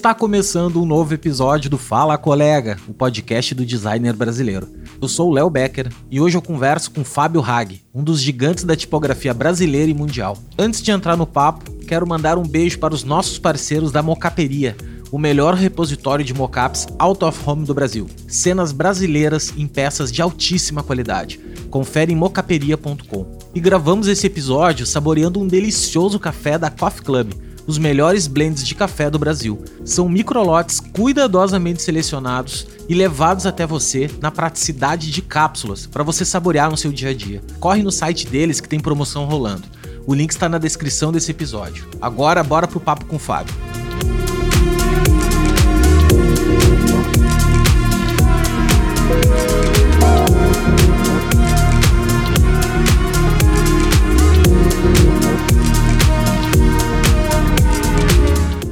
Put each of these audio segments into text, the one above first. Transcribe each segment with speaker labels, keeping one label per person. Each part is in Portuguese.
Speaker 1: Está começando um novo episódio do Fala Colega, o podcast do designer brasileiro. Eu sou o Léo Becker e hoje eu converso com Fábio Hag, um dos gigantes da tipografia brasileira e mundial. Antes de entrar no papo, quero mandar um beijo para os nossos parceiros da Mocaperia, o melhor repositório de mockups out of home do Brasil. Cenas brasileiras em peças de altíssima qualidade. Confere em mocaperia.com. E gravamos esse episódio saboreando um delicioso café da Coffee Club os melhores blends de café do Brasil. São microlotes cuidadosamente selecionados e levados até você na praticidade de cápsulas para você saborear no seu dia a dia. Corre no site deles que tem promoção rolando. O link está na descrição desse episódio. Agora, bora pro papo com o Fábio.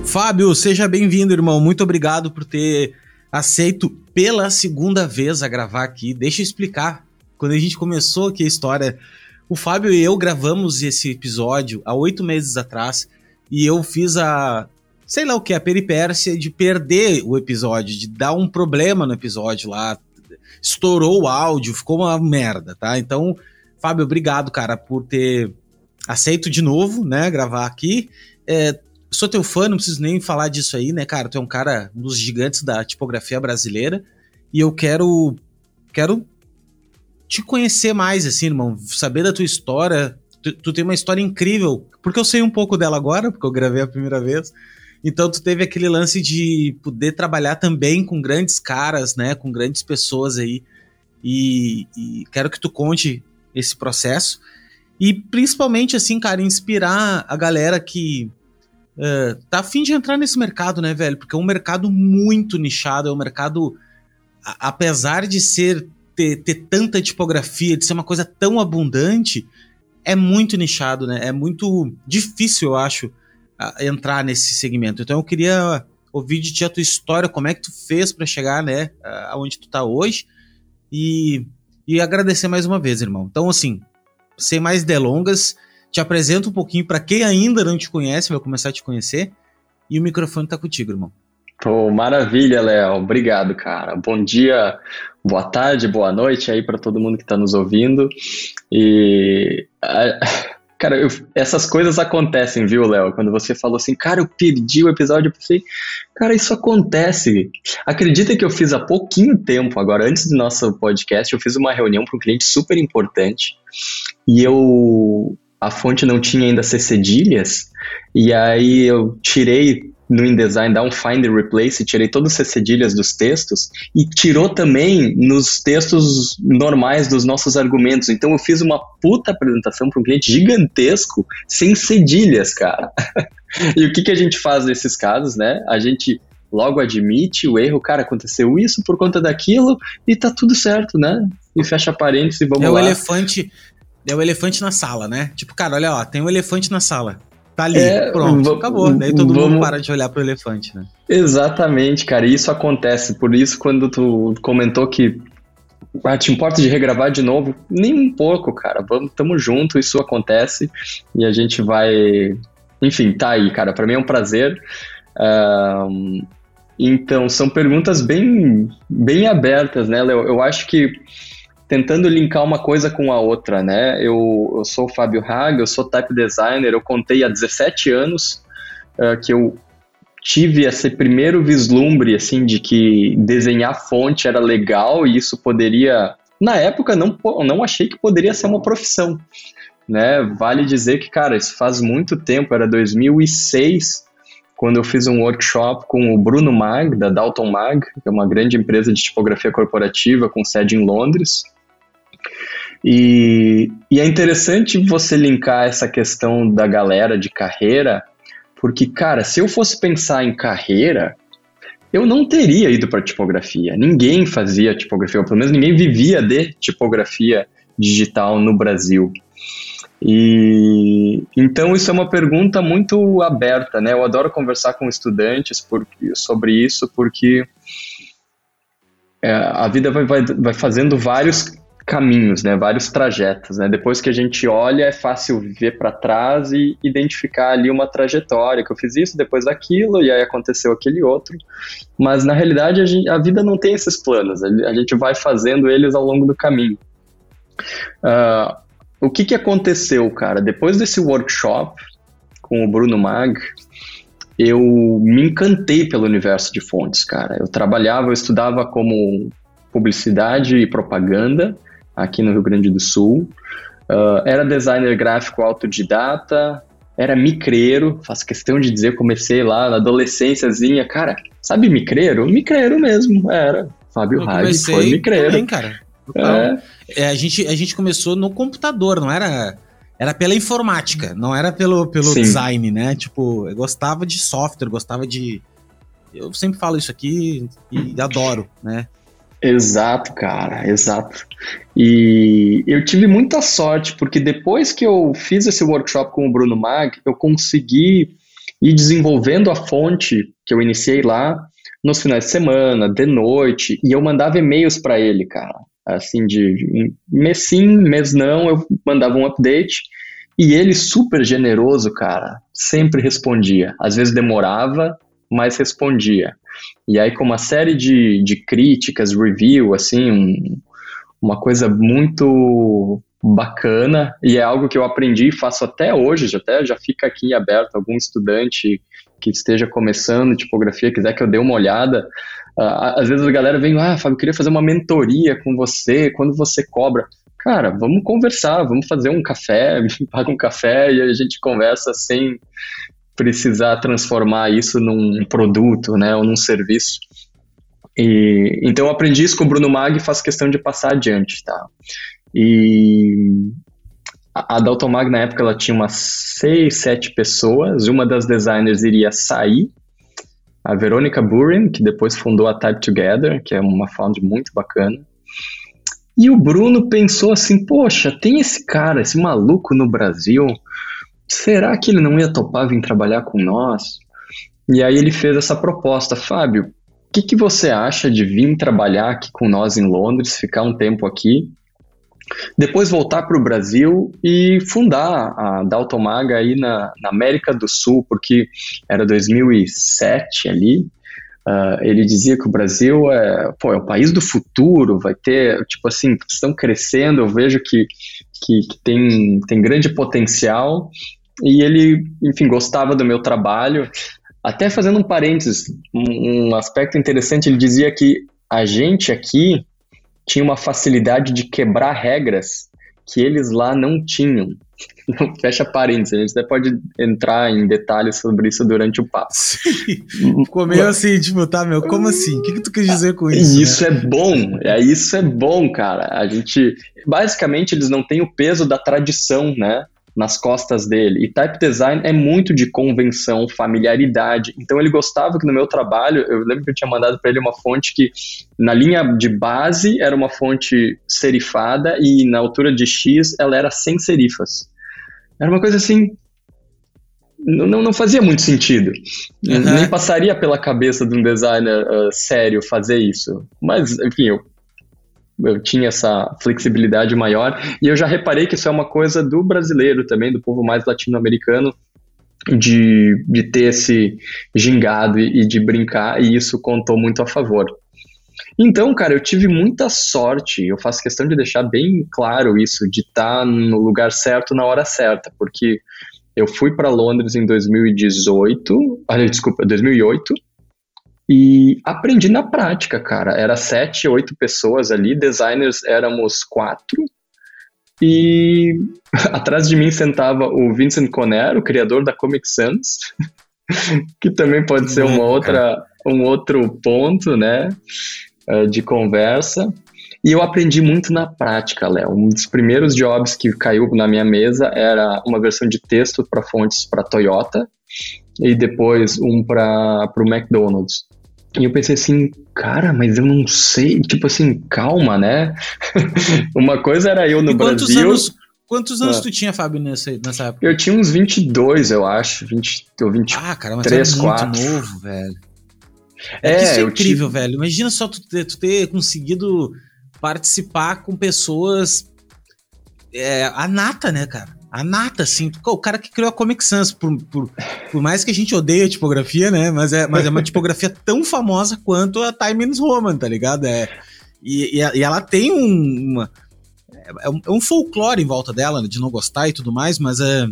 Speaker 1: Fábio, seja bem-vindo, irmão. Muito obrigado por ter aceito pela segunda vez a gravar aqui. Deixa eu explicar. Quando a gente começou aqui a história, o Fábio e eu gravamos esse episódio há oito meses atrás e eu fiz a, sei lá o que, a peripécia de perder o episódio, de dar um problema no episódio lá. Estourou o áudio, ficou uma merda, tá? Então, Fábio, obrigado, cara, por ter aceito de novo, né, gravar aqui. É, sou teu fã, não preciso nem falar disso aí, né, cara? Tu é um cara, um dos gigantes da tipografia brasileira. E eu quero. Quero te conhecer mais, assim, irmão. Saber da tua história. Tu, tu, tem uma história incrível. Porque eu sei um pouco dela agora, porque eu gravei a primeira vez. Então tu teve aquele lance de poder trabalhar também com grandes caras, né? Com grandes pessoas aí. E, e quero que tu conte esse processo. E principalmente, assim, cara, inspirar a galera que uh, tá afim de entrar nesse mercado, né, velho? Porque é um mercado muito nichado, é um mercado, a, apesar de ser ter, ter tanta tipografia, de ser uma coisa tão abundante, é muito nichado, né? É muito difícil, eu acho, entrar nesse segmento. Então eu queria ouvir de ti a tua história, como é que tu fez para chegar, né, aonde tu tá hoje e, e agradecer mais uma vez, irmão. Então, assim, sem mais delongas, te apresento um pouquinho para quem ainda não te conhece, vai começar a te conhecer. E o microfone tá contigo, irmão.
Speaker 2: Pô, maravilha, Léo. Obrigado, cara. Bom dia, boa tarde, boa noite aí para todo mundo que está nos ouvindo. E cara, eu, essas coisas acontecem, viu, Léo? Quando você falou assim, cara, eu perdi o episódio, eu pensei, cara, isso acontece. Acredita que eu fiz há pouquinho tempo, agora antes do nosso podcast, eu fiz uma reunião para um cliente super importante e eu a fonte não tinha ainda C cedilhas, e aí eu tirei no InDesign, dá um find and replace, tirei todas as cedilhas dos textos e tirou também nos textos normais dos nossos argumentos. Então eu fiz uma puta apresentação para um cliente gigantesco sem cedilhas, cara. e o que, que a gente faz nesses casos, né? A gente logo admite o erro, cara, aconteceu isso por conta daquilo e tá tudo certo, né? E fecha parênteses e vamos
Speaker 1: é
Speaker 2: lá.
Speaker 1: É o elefante, é o elefante na sala, né? Tipo, cara, olha ó, tem um elefante na sala. Tá ali, é, pronto, acabou. Daí todo vamos... mundo para de olhar pro elefante, né?
Speaker 2: Exatamente, cara. E isso acontece. Por isso, quando tu comentou que ah, te importa de regravar de novo? Nem um pouco, cara. Vamos, tamo junto, isso acontece. E a gente vai. Enfim, tá aí, cara. Para mim é um prazer. Um, então, são perguntas bem, bem abertas, né, Léo? Eu acho que tentando linkar uma coisa com a outra, né? Eu, eu sou o Fábio Haga, eu sou type designer, eu contei há 17 anos uh, que eu tive esse primeiro vislumbre, assim, de que desenhar fonte era legal e isso poderia... Na época, não, não achei que poderia ser uma profissão, né? Vale dizer que, cara, isso faz muito tempo, era 2006, quando eu fiz um workshop com o Bruno Mag, da Dalton Mag, que é uma grande empresa de tipografia corporativa com sede em Londres. E, e é interessante você linkar essa questão da galera de carreira, porque, cara, se eu fosse pensar em carreira, eu não teria ido para tipografia. Ninguém fazia tipografia, ou pelo menos ninguém vivia de tipografia digital no Brasil. E então isso é uma pergunta muito aberta, né? Eu adoro conversar com estudantes por, sobre isso, porque é, a vida vai, vai, vai fazendo vários caminhos, né, vários trajetos, né? Depois que a gente olha, é fácil ver para trás e identificar ali uma trajetória que eu fiz isso, depois aquilo e aí aconteceu aquele outro. Mas na realidade a, gente, a vida não tem esses planos, a gente vai fazendo eles ao longo do caminho. Uh, o que que aconteceu, cara? Depois desse workshop com o Bruno Mag, eu me encantei pelo universo de fontes, cara. Eu trabalhava, eu estudava como publicidade e propaganda aqui no Rio Grande do Sul. Uh, era designer gráfico autodidata, era micreiro, faço questão de dizer, comecei lá na adolescênciazinha, cara, sabe micreiro? Micreiro mesmo, era. Fábio Raj foi micreiro. Também,
Speaker 1: cara. É. é. a, gente, a gente começou no computador, não era era pela informática, não era pelo, pelo design, né? Tipo, eu gostava de software, gostava de. Eu sempre falo isso aqui e adoro, né?
Speaker 2: Exato, cara, exato. E eu tive muita sorte, porque depois que eu fiz esse workshop com o Bruno Mag, eu consegui ir desenvolvendo a fonte que eu iniciei lá nos finais de semana, de noite, e eu mandava e-mails para ele, cara. Assim, de mês sim, mês não, eu mandava um update, e ele, super generoso, cara, sempre respondia. Às vezes demorava, mas respondia. E aí, com uma série de, de críticas, review, assim, um, uma coisa muito bacana, e é algo que eu aprendi e faço até hoje, já, até já fica aqui aberto, algum estudante que esteja começando tipografia, quiser que eu dê uma olhada, uh, às vezes a galera vem, ah, Fábio, queria fazer uma mentoria com você, quando você cobra? Cara, vamos conversar, vamos fazer um café, paga um café e a gente conversa sem precisar transformar isso num produto, né, ou num serviço. E, então eu aprendi isso com o Bruno Mag e faço questão de passar adiante, tá? E a, a Daltomag na época ela tinha umas seis, sete pessoas, uma das designers iria sair, a Verônica Burin, que depois fundou a Type Together, que é uma founder muito bacana. E o Bruno pensou assim, poxa, tem esse cara, esse maluco no Brasil, será que ele não ia topar vir trabalhar com nós? E aí ele fez essa proposta, Fábio, o que, que você acha de vir trabalhar aqui com nós em Londres, ficar um tempo aqui, depois voltar para o Brasil e fundar a Daltomaga aí na, na, América do Sul, porque era 2007 ali, uh, ele dizia que o Brasil é, pô, é o país do futuro, vai ter, tipo assim, estão crescendo, eu vejo que, que, que tem, tem grande potencial, e ele, enfim, gostava do meu trabalho. Até fazendo um parênteses, um, aspecto interessante, ele dizia que a gente aqui tinha uma facilidade de quebrar regras que eles lá não tinham. Fecha parênteses, a gente até pode entrar em detalhes sobre isso durante o papo.
Speaker 1: Sim. Ficou meio assim, tipo, tá, meu, como assim? O que, que tu quis dizer com isso?
Speaker 2: Isso né? é bom, é, isso é bom, cara. A gente, basicamente, eles não têm o peso da tradição, né? Nas costas dele. E type design é muito de convenção, familiaridade. Então ele gostava que no meu trabalho, eu lembro que eu tinha mandado para ele uma fonte que na linha de base era uma fonte serifada e na altura de X ela era sem serifas. Era uma coisa assim não, não fazia muito sentido. Uhum. Nem passaria pela cabeça de um designer uh, sério fazer isso. Mas, enfim, eu eu tinha essa flexibilidade maior. E eu já reparei que isso é uma coisa do brasileiro também, do povo mais latino-americano, de, de ter esse gingado e, e de brincar, e isso contou muito a favor. Então, cara, eu tive muita sorte, eu faço questão de deixar bem claro isso, de estar no lugar certo na hora certa, porque eu fui para Londres em 2018, ah, desculpa, 2008, e aprendi na prática, cara. Era sete, oito pessoas ali, designers éramos quatro. E atrás de mim sentava o Vincent Conner, o criador da Comic Sans, que também pode ser uma outra, um outro ponto, né, eh, de conversa. E eu aprendi muito na prática, Léo. Um dos primeiros jobs que caiu na minha mesa era uma versão de texto para fontes para Toyota e depois um para o McDonald's. E eu pensei assim, cara, mas eu não sei, tipo assim, calma, né? Uma coisa era eu no
Speaker 1: e
Speaker 2: quantos
Speaker 1: Brasil. Anos, quantos anos ah. tu tinha, Fábio, nessa, nessa época?
Speaker 2: Eu tinha uns 22, eu acho, 20 ou 23, Ah, cara, mas 3, é 4.
Speaker 1: muito novo, velho. É, é isso é incrível, velho. Imagina só tu ter, tu ter conseguido participar com pessoas. É, a nata, né, cara? A nata, assim. O cara que criou a Comic Sans, por, por, por, mais que a gente odeie a tipografia, né? Mas é, mas é uma tipografia tão famosa quanto a Times Roman, tá ligado? É, e, e, ela tem um, uma. É um, é um, folclore em volta dela, de não gostar e tudo mais, mas é.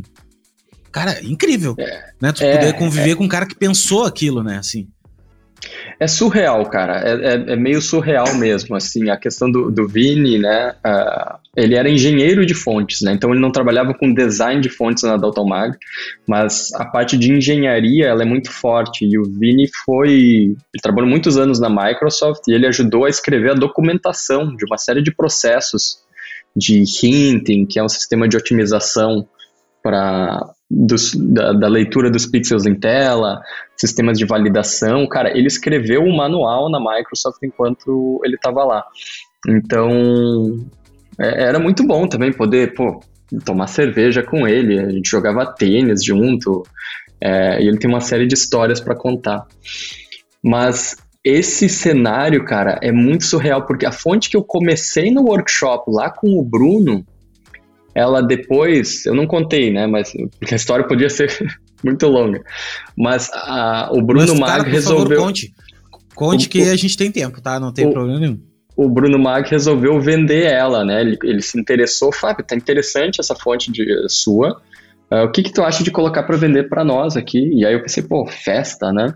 Speaker 1: Cara, incrível. É, né? Tu poder conviver com um cara que pensou aquilo, né? Assim.
Speaker 2: É surreal, cara. É, é, é, meio surreal mesmo, assim. A questão do, do Vini, né? Uh, ele era engenheiro de fontes, né? Então ele não trabalhava com design de fontes na Dalton Mag, mas a parte de engenharia ela é muito forte. E o Vini foi, ele trabalhou muitos anos na Microsoft e ele ajudou a escrever a documentação de uma série de processos de hinting, que é um sistema de otimização para da, da, leitura dos pixels em tela, sistemas de validação. Cara, ele escreveu um manual na Microsoft enquanto ele estava lá. Então, é, era muito bom também poder, pô, tomar cerveja com ele. A gente jogava tênis junto. É, e ele tem uma série de histórias para contar. Mas esse cenário, cara, é muito surreal, porque a fonte que eu comecei no workshop lá com o Bruno ela depois, eu não contei, né, mas porque a história podia ser muito longa, mas a, o Bruno mas, Mag cara, resolveu...
Speaker 1: Favor, conte, conte o, que o, a gente tem tempo, tá? Não tem o, problema nenhum.
Speaker 2: O Bruno Mag resolveu vender ela, né? Ele, ele se interessou, Fábio, tá interessante essa fonte de sua. Uh, o que que tu acha de colocar para vender para nós aqui? E aí eu pensei, pô, festa, né?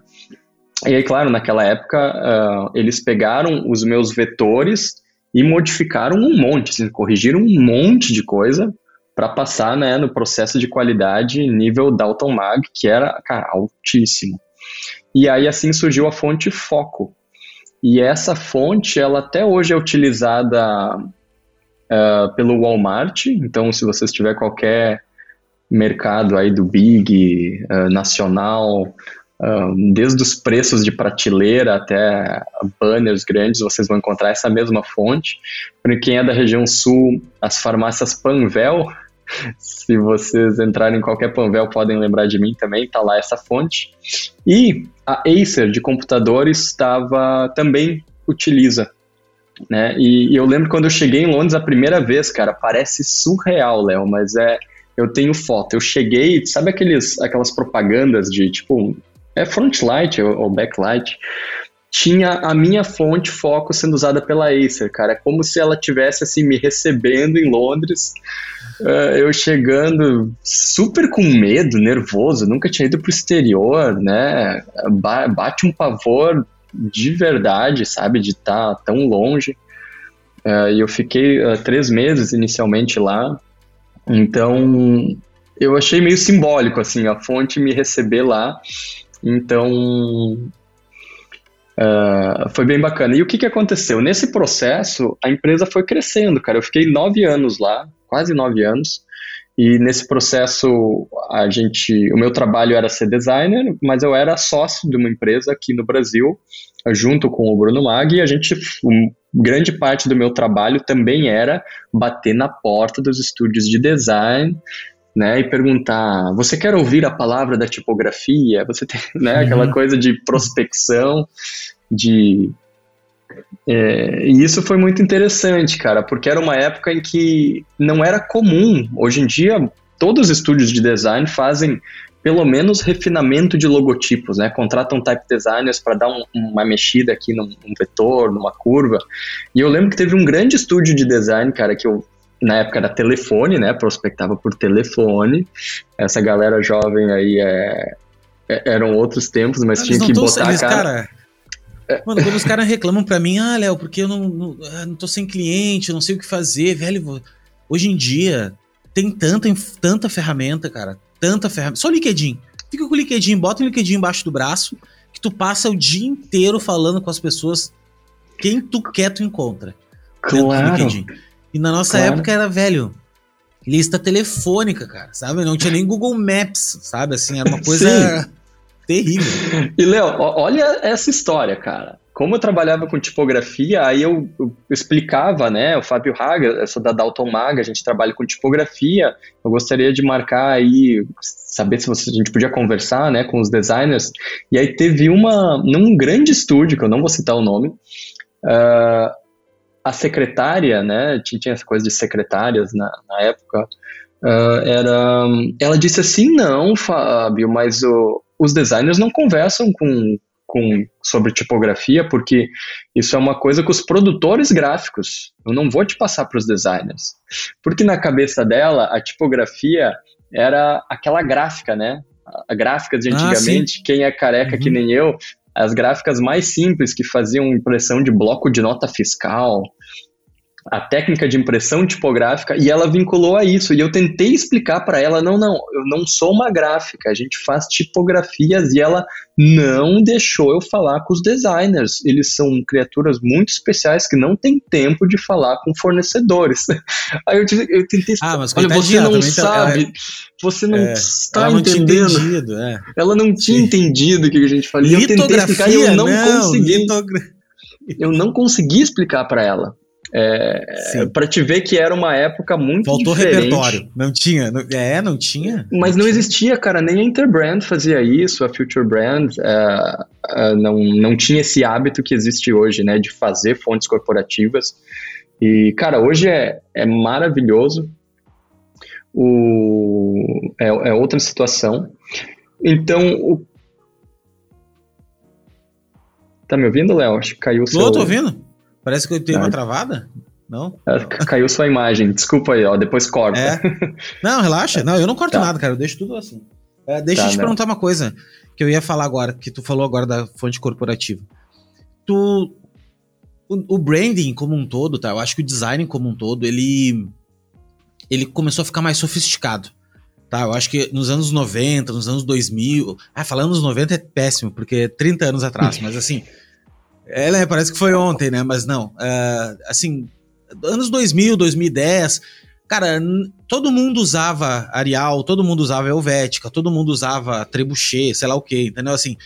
Speaker 2: E aí, claro, naquela época uh, eles pegaram os meus vetores e modificaram um monte, assim, corrigiram um monte de coisa para passar né, no processo de qualidade nível Dalton Mag, que era cara, altíssimo. E aí assim surgiu a fonte Foco. E essa fonte, ela até hoje é utilizada uh, pelo Walmart. Então, se você tiver qualquer mercado aí do Big, uh, nacional, desde os preços de prateleira até banners grandes, vocês vão encontrar essa mesma fonte. Para quem é da região sul, as farmácias Panvel, se vocês entrarem em qualquer Panvel, podem lembrar de mim também, tá lá essa fonte. E a Acer de computadores estava também utiliza. Né? E, e eu lembro quando eu cheguei em Londres a primeira vez, cara, parece surreal, Léo, mas é eu tenho foto. Eu cheguei, sabe aqueles, aquelas propagandas de tipo é frontlight ou, ou backlight, tinha a minha fonte foco sendo usada pela Acer, cara. É como se ela tivesse assim me recebendo em Londres, uh, eu chegando super com medo, nervoso, nunca tinha ido pro exterior, né? Ba bate um pavor de verdade, sabe, de estar tá tão longe. Uh, e eu fiquei uh, três meses inicialmente lá, então eu achei meio simbólico assim a fonte me receber lá então, uh, foi bem bacana. E o que, que aconteceu? Nesse processo, a empresa foi crescendo, cara. Eu fiquei nove anos lá, quase nove anos. E nesse processo, a gente, o meu trabalho era ser designer, mas eu era sócio de uma empresa aqui no Brasil, junto com o Bruno Mag, e a gente, um, grande parte do meu trabalho também era bater na porta dos estúdios de design né, e perguntar: você quer ouvir a palavra da tipografia? Você tem, né, uhum. aquela coisa de prospecção, de é, e isso foi muito interessante, cara, porque era uma época em que não era comum. Hoje em dia, todos os estúdios de design fazem pelo menos refinamento de logotipos, né? Contratam type designers para dar um, uma mexida aqui num, num, vetor, numa curva. E eu lembro que teve um grande estúdio de design, cara, que eu na época era telefone, né? Prospectava por telefone. Essa galera jovem aí é, é eram outros tempos, mas tinha que botar eles, a cara... cara...
Speaker 1: Mano, quando os caras reclamam pra mim, ah, Léo, porque eu não, não, ah, não tô sem cliente, eu não sei o que fazer, velho. Hoje em dia tem tanta, tanta ferramenta, cara. Tanta ferramenta. Só o LinkedIn. Fica com o LinkedIn, bota o LinkedIn embaixo do braço, que tu passa o dia inteiro falando com as pessoas. Quem tu quer, tu encontra.
Speaker 2: Claro.
Speaker 1: E na nossa claro. época era, velho, lista telefônica, cara, sabe? Não tinha nem Google Maps, sabe? Assim, era uma coisa terrível.
Speaker 2: E, Léo, olha essa história, cara. Como eu trabalhava com tipografia, aí eu, eu explicava, né? O Fábio Haga, eu sou da Dalton Maga, a gente trabalha com tipografia. Eu gostaria de marcar aí, saber se você, a gente podia conversar, né, com os designers. E aí teve uma, num grande estúdio, que eu não vou citar o nome, uh, a secretária, né, tinha essa coisa de secretárias na, na época, uh, era, ela disse assim, não, Fábio, mas o, os designers não conversam com, com, sobre tipografia, porque isso é uma coisa com os produtores gráficos. Eu não vou te passar para os designers. Porque na cabeça dela, a tipografia era aquela gráfica, né? A gráfica de ah, antigamente, ah, quem é careca uhum. que nem eu, as gráficas mais simples que faziam impressão de bloco de nota fiscal, a técnica de impressão tipográfica e ela vinculou a isso. E eu tentei explicar para ela: não, não, eu não sou uma gráfica, a gente faz tipografias e ela não deixou eu falar com os designers. Eles são criaturas muito especiais que não têm tempo de falar com fornecedores. Aí eu, eu tentei
Speaker 1: explicar: ah, mas olha, você não sabe,
Speaker 2: tá, você não é, está ela entendendo. Não entendido, é. Ela não tinha Sim. entendido o que a gente falou. Eu tentei explicar e eu não, não consegui. Litogra... Eu não consegui explicar para ela. É, para te ver que era uma época muito
Speaker 1: Faltou
Speaker 2: diferente.
Speaker 1: repertório. Não tinha. Não, é, não tinha.
Speaker 2: Mas
Speaker 1: não,
Speaker 2: não existia, cara. Nem a Interbrand fazia isso, a Future Brand é, é, não, não tinha esse hábito que existe hoje, né? De fazer fontes corporativas. E, cara, hoje é, é maravilhoso. O, é, é outra situação. Então, o... Tá me ouvindo, Léo? Acho que caiu o seu...
Speaker 1: Tô, tô ouvindo. Parece que eu tenho uma travada. Não? É,
Speaker 2: caiu sua imagem. Desculpa aí, ó. Depois corta. É.
Speaker 1: Não, relaxa. Não, eu não corto tá. nada, cara. Eu deixo tudo assim. É, deixa tá, eu te não. perguntar uma coisa que eu ia falar agora, que tu falou agora da fonte corporativa. Tu. O, o branding como um todo, tá? Eu acho que o design como um todo, ele. Ele começou a ficar mais sofisticado. Tá, eu acho que nos anos 90, nos anos 2000. Ah, falando nos 90 é péssimo, porque é 30 anos atrás, mas assim. É, né, parece que foi ontem, né? Mas não. Uh, assim, anos 2000, 2010, cara, todo mundo usava Arial, todo mundo usava Helvética, todo mundo usava Trebuchet, sei lá o que, entendeu? Assim,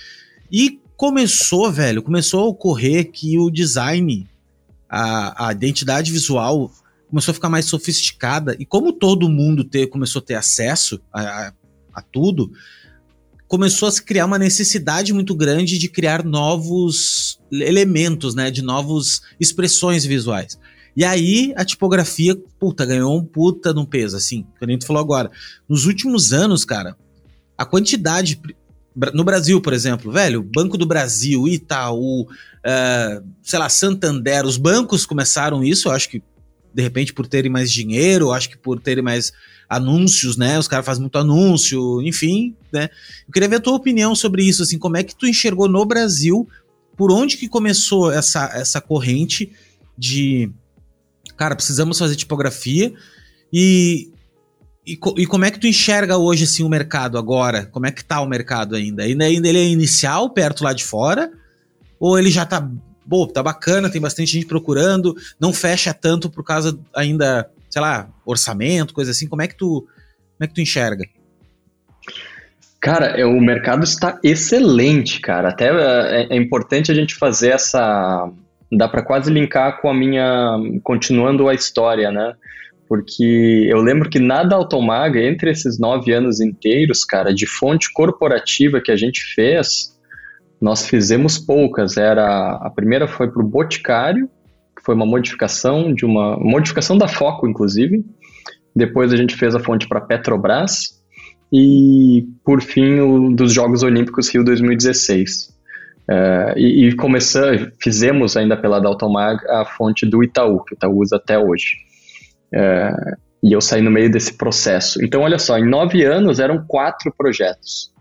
Speaker 1: e começou, velho, começou a ocorrer que o design, a, a identidade visual começou a ficar mais sofisticada e como todo mundo ter, começou a ter acesso a, a, a tudo, começou a se criar uma necessidade muito grande de criar novos elementos, né, de novas expressões visuais. E aí a tipografia, puta, ganhou um puta no peso, assim, que a gente falou agora. Nos últimos anos, cara, a quantidade no Brasil, por exemplo, velho, Banco do Brasil, Itaú, uh, sei lá, Santander, os bancos começaram isso, eu acho que de repente por terem mais dinheiro, acho que por terem mais anúncios, né? Os caras fazem muito anúncio, enfim, né? Eu queria ver a tua opinião sobre isso, assim, como é que tu enxergou no Brasil, por onde que começou essa, essa corrente de, cara, precisamos fazer tipografia e, e, e, como é que tu enxerga hoje, assim, o mercado agora? Como é que tá o mercado ainda? Ainda, ele é inicial, perto lá de fora? Ou ele já tá, bom, tá bacana, tem bastante gente procurando, não fecha tanto por causa ainda sei lá, orçamento, coisa assim, como é que tu, como é que tu enxerga?
Speaker 2: Cara, é, o mercado está excelente, cara. Até é, é importante a gente fazer essa. Dá para quase linkar com a minha. Continuando a história, né? Porque eu lembro que nada Automaga, entre esses nove anos inteiros, cara, de fonte corporativa que a gente fez, nós fizemos poucas. Era A primeira foi para o Boticário, foi uma modificação de uma modificação da Foco, inclusive. Depois a gente fez a fonte para Petrobras e, por fim, o dos Jogos Olímpicos Rio 2016. É, e, e começamos, fizemos ainda pela Daltomag a fonte do Itaú, que o Itaú usa até hoje. É, e eu saí no meio desse processo. Então, olha só, em nove anos eram quatro projetos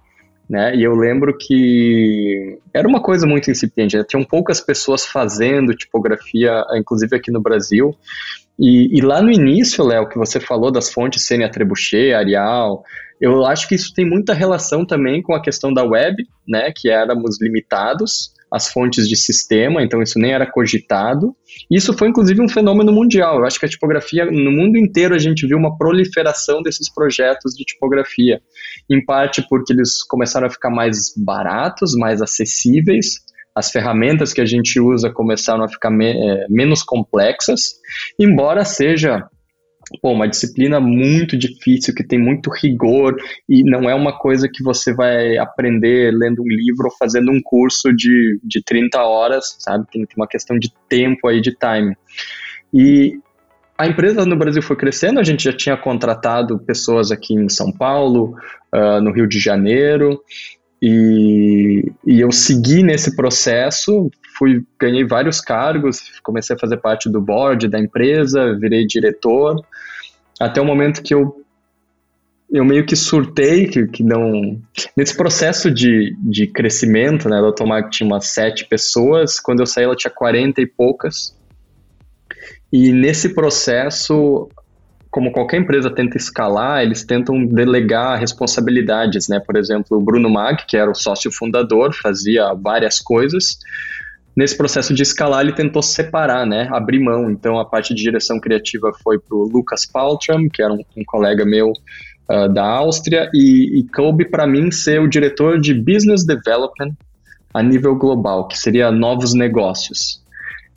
Speaker 2: né? E eu lembro que era uma coisa muito incipiente, né? tinham poucas pessoas fazendo tipografia, inclusive aqui no Brasil. E, e lá no início, Léo, que você falou das fontes serem Trebuchet, Arial, eu acho que isso tem muita relação também com a questão da web, né? Que éramos limitados as fontes de sistema, então isso nem era cogitado. Isso foi inclusive um fenômeno mundial. Eu acho que a tipografia, no mundo inteiro, a gente viu uma proliferação desses projetos de tipografia. Em parte porque eles começaram a ficar mais baratos, mais acessíveis, as ferramentas que a gente usa começaram a ficar me é, menos complexas, embora seja pô, uma disciplina muito difícil, que tem muito rigor e não é uma coisa que você vai aprender lendo um livro ou fazendo um curso de, de 30 horas, sabe? Tem, uma questão de tempo aí, de time. E a empresa no Brasil foi crescendo, a gente já tinha contratado pessoas aqui em São Paulo, uh, no Rio de Janeiro, e, e, eu segui nesse processo, fui ganhei vários cargos, comecei a fazer parte do board da empresa, virei diretor, até o momento que eu eu meio que surtei, que, que não... Nesse processo de, de crescimento, né, da Automac tinha umas sete pessoas, quando eu saí ela tinha quarenta e poucas, e nesse processo, como qualquer empresa tenta escalar, eles tentam delegar responsabilidades, né? Por exemplo, o Bruno Mag, que era o sócio fundador, fazia várias coisas, Nesse processo de escalar, ele tentou separar, né, abrir mão. Então, a parte de direção criativa foi para o Lucas Paltram, que era um, um colega meu uh, da Áustria, e, e coube para mim ser o diretor de Business Development a nível global, que seria novos negócios.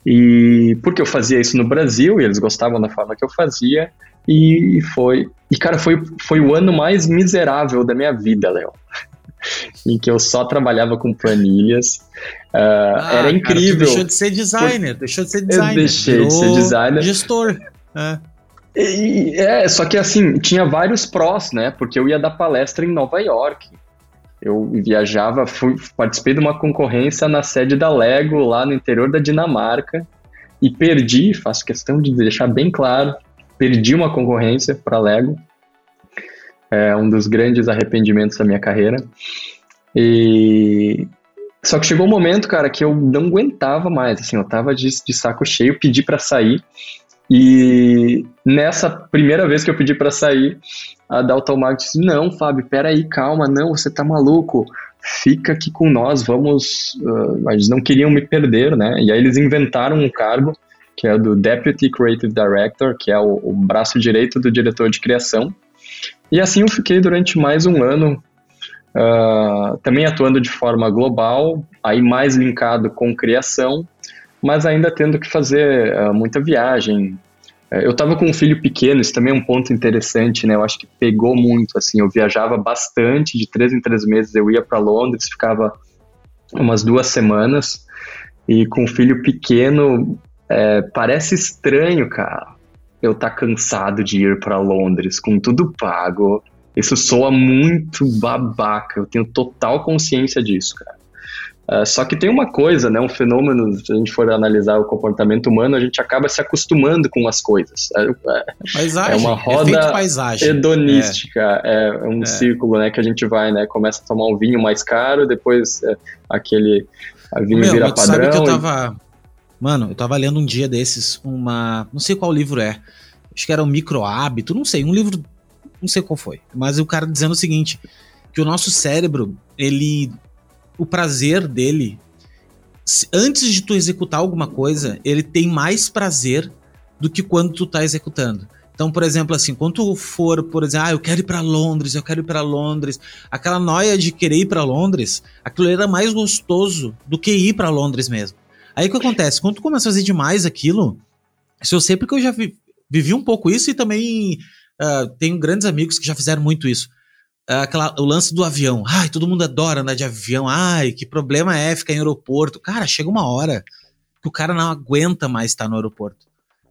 Speaker 2: E porque eu fazia isso no Brasil, e eles gostavam da forma que eu fazia, e foi. E, cara, foi, foi o ano mais miserável da minha vida, Léo. Em que eu só trabalhava com planilhas. Uh, ah, era incrível. Cara,
Speaker 1: deixou de ser designer, por... deixou de ser designer.
Speaker 2: Eu deixei de ser designer.
Speaker 1: Gestor. É.
Speaker 2: E, é, só que assim, tinha vários prós, né? Porque eu ia dar palestra em Nova York. Eu viajava, fui, participei de uma concorrência na sede da Lego, lá no interior da Dinamarca, e perdi, faço questão de deixar bem claro, perdi uma concorrência para Lego é um dos grandes arrependimentos da minha carreira. E só que chegou um momento, cara, que eu não aguentava mais, assim, eu tava de, de saco cheio, pedi para sair. E nessa primeira vez que eu pedi para sair, a Dalton disse: Não, Fábio, peraí, calma, não, você tá maluco, fica aqui com nós, vamos. Uh, eles não queriam me perder, né? E aí eles inventaram um cargo, que é do Deputy Creative Director, que é o, o braço direito do diretor de criação. E assim eu fiquei durante mais um ano, uh, também atuando de forma global, aí mais linkado com criação, mas ainda tendo que fazer uh, muita viagem. Uh, eu estava com um filho pequeno, isso também é um ponto interessante, né? Eu acho que pegou muito, assim, eu viajava bastante, de três em três meses eu ia para Londres, ficava umas duas semanas, e com um filho pequeno, é, parece estranho, cara eu tá cansado de ir para Londres com tudo pago. Isso soa muito babaca, eu tenho total consciência disso, cara. Uh, só que tem uma coisa, né, um fenômeno, se a gente for analisar o comportamento humano, a gente acaba se acostumando com as coisas. É, é
Speaker 1: paisagem,
Speaker 2: é uma roda paisagem. hedonística, é, é um é. círculo, né, que a gente vai, né, começa a tomar um vinho mais caro, depois é, aquele vinho Meu, vira padrão. Sabe
Speaker 1: que eu tava, Mano, eu tava lendo um dia desses uma. Não sei qual livro é. Acho que era um micro hábito, não sei, um livro. Não sei qual foi. Mas o cara dizendo o seguinte: que o nosso cérebro, ele. O prazer dele. Antes de tu executar alguma coisa, ele tem mais prazer do que quando tu tá executando. Então, por exemplo, assim, quando tu for, por exemplo, ah, eu quero ir para Londres, eu quero ir para Londres, aquela noia de querer ir para Londres, aquilo era mais gostoso do que ir para Londres mesmo. Aí o que acontece? Quando tu começa a fazer demais aquilo, isso eu sei porque eu já vi, vivi um pouco isso e também uh, tenho grandes amigos que já fizeram muito isso. Uh, aquela, o lance do avião. Ai, todo mundo adora andar de avião. Ai, que problema é ficar em aeroporto. Cara, chega uma hora que o cara não aguenta mais estar no aeroporto.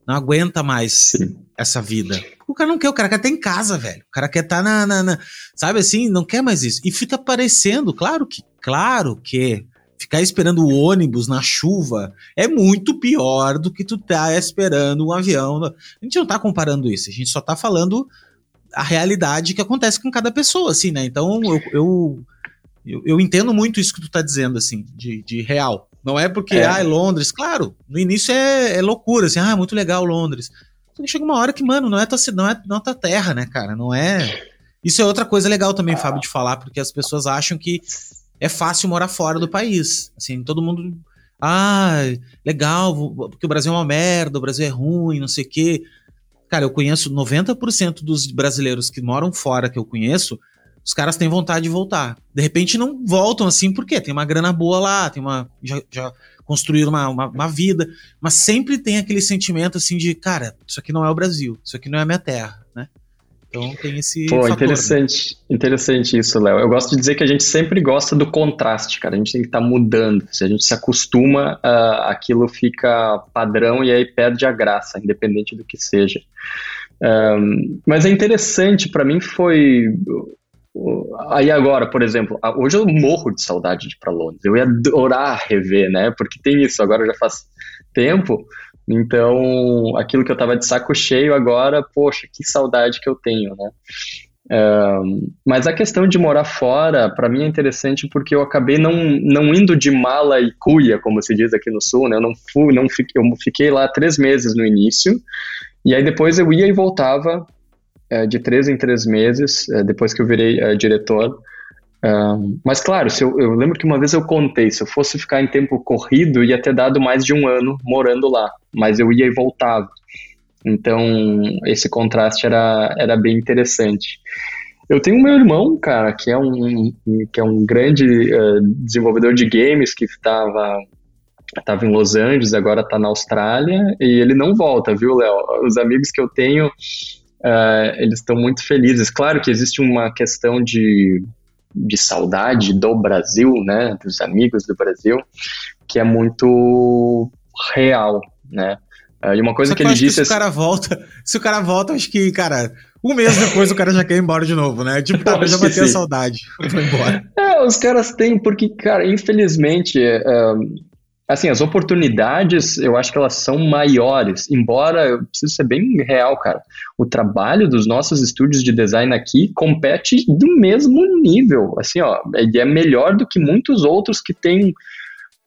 Speaker 1: Não aguenta mais Sim. essa vida. O cara não quer, o cara quer estar em casa, velho. O cara quer estar na, na, na, Sabe assim? Não quer mais isso. E fica parecendo, claro que, claro que Ficar esperando o ônibus na chuva é muito pior do que tu tá esperando um avião. A gente não tá comparando isso, a gente só tá falando a realidade que acontece com cada pessoa, assim, né? Então eu, eu, eu, eu entendo muito isso que tu tá dizendo, assim, de, de real. Não é porque, é. ah, é Londres. Claro, no início é, é loucura, assim, ah, muito legal Londres. Só chega uma hora que, mano, não é tua, não é, não é tua terra, né, cara? Não é. Isso é outra coisa legal também, Fábio, de falar, porque as pessoas acham que é fácil morar fora do país. Assim, todo mundo. Ah, legal, porque o Brasil é uma merda, o Brasil é ruim, não sei o quê. Cara, eu conheço 90% dos brasileiros que moram fora que eu conheço, os caras têm vontade de voltar. De repente não voltam assim, porque tem uma grana boa lá, tem uma. Já, já construíram uma, uma, uma, vida, mas sempre tem aquele sentimento assim de, cara, isso aqui não é o Brasil, isso aqui não é a minha terra? Então tem esse.
Speaker 2: Pô, fator, interessante, né? interessante isso, Léo. Eu gosto de dizer que a gente sempre gosta do contraste, cara. A gente tem que estar tá mudando. Se a gente se acostuma, uh, aquilo fica padrão e aí perde a graça, independente do que seja. Um, mas é interessante, para mim foi. Aí agora, por exemplo, hoje eu morro de saudade de ir para Londres. Eu ia adorar rever, né? Porque tem isso, agora já faz tempo. Então, aquilo que eu tava de saco cheio agora, poxa, que saudade que eu tenho, né? Um, mas a questão de morar fora, para mim é interessante porque eu acabei não, não indo de mala e cuia, como se diz aqui no sul, né? Eu não fui, não fiquei, eu fiquei lá três meses no início, e aí depois eu ia e voltava é, de três em três meses, é, depois que eu virei é, diretor. Um, mas claro, se eu, eu, lembro que uma vez eu contei, se eu fosse ficar em tempo corrido, ia ter dado mais de um ano morando lá, mas eu ia e voltava. Então, esse contraste era, era bem interessante. Eu tenho meu irmão, cara, que é um, que é um grande uh, desenvolvedor de games que estava estava em Los Angeles, agora está na Austrália, e ele não volta, viu, Léo? Os amigos que eu tenho, uh, eles estão muito felizes. Claro que existe uma questão de de saudade do Brasil, né, dos amigos do Brasil, que é muito real, né?
Speaker 1: E uma coisa que, que ele disse. Que se o cara volta, se o cara volta, acho que, cara, um mês depois o cara já quer ir embora de novo, né? Tipo, tá, já vai ter a saudade. Foi embora.
Speaker 2: É, os caras têm, porque, cara, infelizmente, é, assim, as oportunidades, eu acho que elas são maiores, embora eu preciso ser bem real, cara. O trabalho dos nossos estúdios de design aqui compete do mesmo nível, assim, ó, é, é melhor do que muitos outros que têm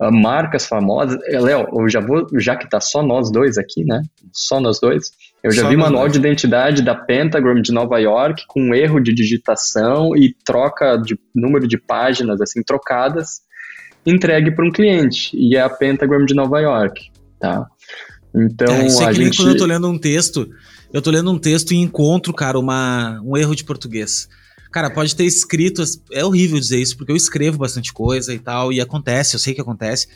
Speaker 2: uh, marcas famosas. É, Léo, eu já vou, já que tá só nós dois aqui, né? Só nós dois. Eu já só vi manual dois. de identidade da Pentagram de Nova York com erro de digitação e troca de número de páginas assim trocadas entregue para um cliente, e é a Pentagram de Nova York, tá?
Speaker 1: Então, é, isso é a gente... quando eu tô lendo um texto, eu tô lendo um texto e encontro, cara, uma, um erro de português. Cara, pode ter escrito, é horrível dizer isso, porque eu escrevo bastante coisa e tal, e acontece, eu sei que acontece,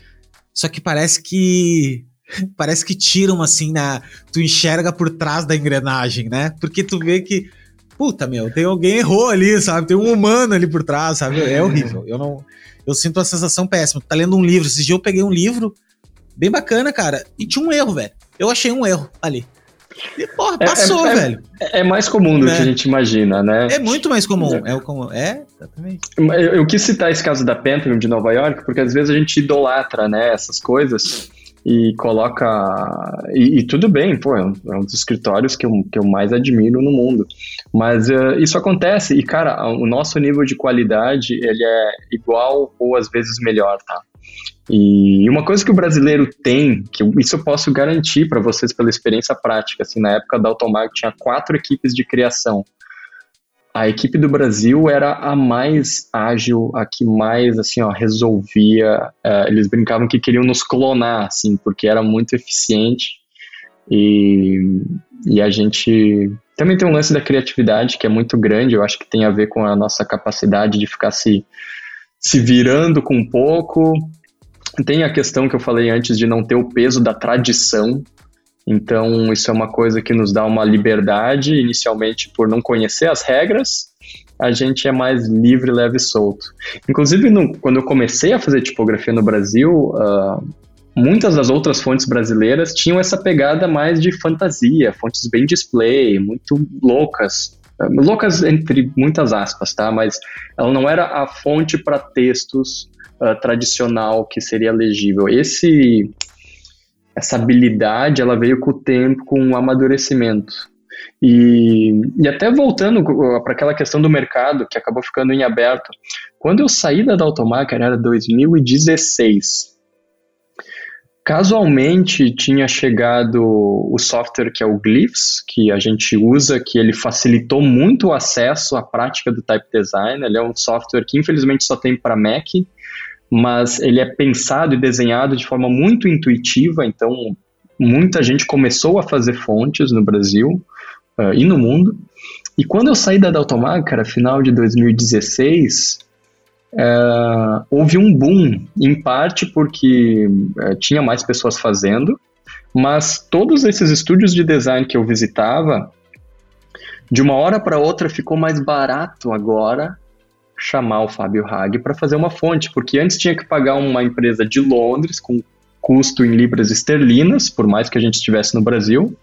Speaker 1: só que parece que parece que tiram assim na. Tu enxerga por trás da engrenagem, né? Porque tu vê que. Puta, meu, tem alguém errou ali, sabe? Tem um humano ali por trás, sabe? É horrível. Eu não eu sinto uma sensação péssima. Tá lendo um livro. Esses dias eu peguei um livro bem bacana, cara, e tinha um erro, velho. Eu achei um erro ali. E, porra, é, passou,
Speaker 2: é, é,
Speaker 1: velho.
Speaker 2: É, é, mais comum do que a né? gente imagina, né?
Speaker 1: É muito mais comum. É, o comum. é exatamente.
Speaker 2: Eu, eu, quis citar esse caso da Pentagon de Nova York, porque às vezes a gente idolatra, né, essas coisas e coloca. E, e, tudo bem, pô, é um, é um, dos escritórios que eu, que eu mais admiro no mundo. Mas uh, isso acontece, e cara, o nosso nível de qualidade ele é igual ou às vezes melhor, tá? E uma coisa que o brasileiro tem, que isso eu posso garantir para vocês pela experiência prática, assim, na época da Automag tinha quatro equipes de criação a equipe do Brasil era a mais ágil, a que mais, assim, ó, resolvia. Uh, eles brincavam que queriam nos clonar, assim, porque era muito eficiente. E, e a gente também tem um lance da criatividade que é muito grande, eu acho que tem a ver com a nossa capacidade de ficar se, se virando com um pouco. Tem a questão que eu falei antes de não ter o peso da tradição, então, isso é uma coisa que nos dá uma liberdade, inicialmente por não conhecer as regras, a gente é mais livre, leve e solto. Inclusive, no, quando eu comecei a fazer tipografia no Brasil, uh, muitas das outras fontes brasileiras tinham essa pegada mais de fantasia, fontes bem display, muito loucas. Uh, loucas entre muitas aspas, tá? Mas ela não era a fonte para textos uh, tradicional que seria legível. Esse essa habilidade ela veio com o tempo, com o amadurecimento. E, e até voltando para aquela questão do mercado, que acabou ficando em aberto, quando eu saí da Daltomaker era 2016. Casualmente tinha chegado o software que é o Glyphs, que a gente usa, que ele facilitou muito o acesso à prática do type design. Ele é um software que infelizmente só tem para Mac, mas ele é pensado e desenhado de forma muito intuitiva, então muita gente começou a fazer fontes no Brasil uh, e no mundo. E quando eu saí da Daltomag, cara, final de 2016, uh, eh, houve um boom, em parte porque uh, tinha mais pessoas fazendo, mas todos esses estúdios de design que eu visitava De uma hora para outra ficou mais barato agora chamar o Fábio Hag para fazer uma fonte, porque antes tinha que pagar uma empresa de Londres com custo em libras esterlinas, por mais que a gente estivesse no Brasil.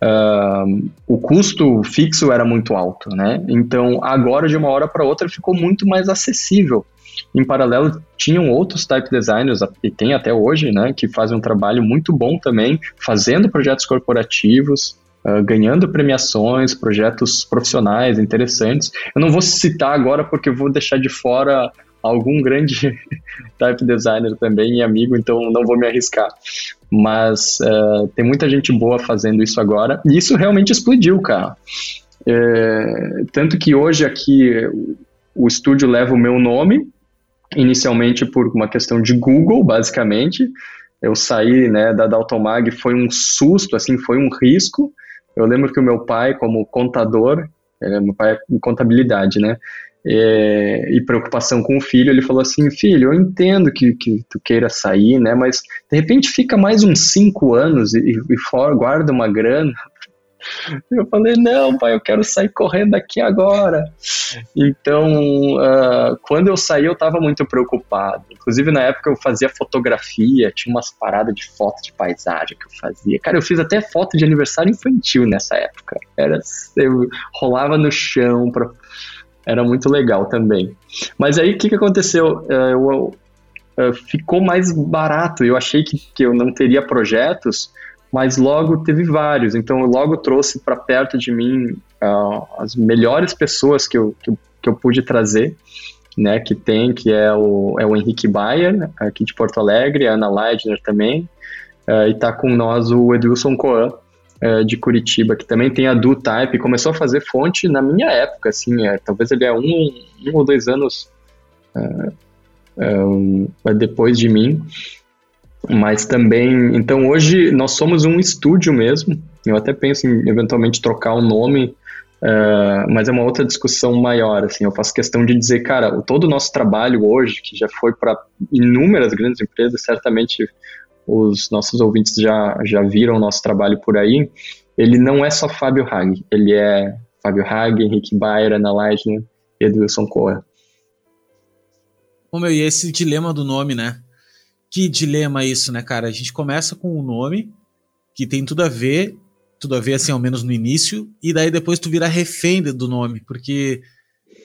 Speaker 2: Uh, o custo fixo era muito alto, né? Então agora de uma hora para outra ficou muito mais acessível. Em paralelo, tinham outros type designers, e tem até hoje, né, que fazem um trabalho muito bom também, fazendo projetos corporativos, uh, ganhando premiações, projetos profissionais interessantes. Eu não vou citar agora porque eu vou deixar de fora algum grande type designer também e amigo, então não vou me arriscar. Mas uh, tem muita gente boa fazendo isso agora, e isso realmente explodiu, cara. É, tanto que hoje aqui o estúdio leva o meu nome, inicialmente por uma questão de Google, basicamente. Eu saí né, da Daltomag, foi um susto, assim, foi um risco. Eu lembro que o meu pai, como contador, é, meu pai é em contabilidade, né? É, e preocupação com o filho, ele falou assim, filho, eu entendo que, que tu queira sair, né, mas de repente fica mais uns cinco anos e, e for, guarda uma grana eu falei, não, pai, eu quero sair correndo aqui agora. Então, uh, quando eu saí, eu estava muito preocupado. Inclusive, na época, eu fazia fotografia, tinha umas paradas de foto de paisagem que eu fazia. Cara, eu fiz até foto de aniversário infantil nessa época. Era, eu rolava no chão, pra, era muito legal também. Mas aí, o que, que aconteceu? Uh, eu, uh, ficou mais barato. Eu achei que, que eu não teria projetos mas logo teve vários. Então, eu logo trouxe para perto de mim uh, as melhores pessoas que eu, que, que, eu pude trazer, né, que tem, que é o, é o Henrique Bayer, aqui de Porto Alegre, a Ana Leidner também, uh, e está com nós o Edilson Coan, uh, de Curitiba, que também tem a DoType, começou a fazer fonte na minha época, assim, é, talvez ele é um, um ou dois anos depois de mim, mas também, então hoje nós somos um estúdio mesmo. Eu até penso em eventualmente trocar o nome, uh, mas é uma outra discussão maior. Assim, eu faço questão de dizer, cara, todo o nosso trabalho hoje, que já foi para inúmeras grandes empresas, certamente os nossos ouvintes já, já viram o nosso trabalho por aí. Ele não é só Fábio Hag, ele é Fábio Hag, Henrique Bayer, Ana Leitner e Edilson Corra.
Speaker 1: Ô meu, e esse dilema do nome, né? Que dilema isso, né, cara? A gente começa com o um nome que tem tudo a ver, tudo a ver assim, ao menos no início, e daí depois tu vira refém do nome, porque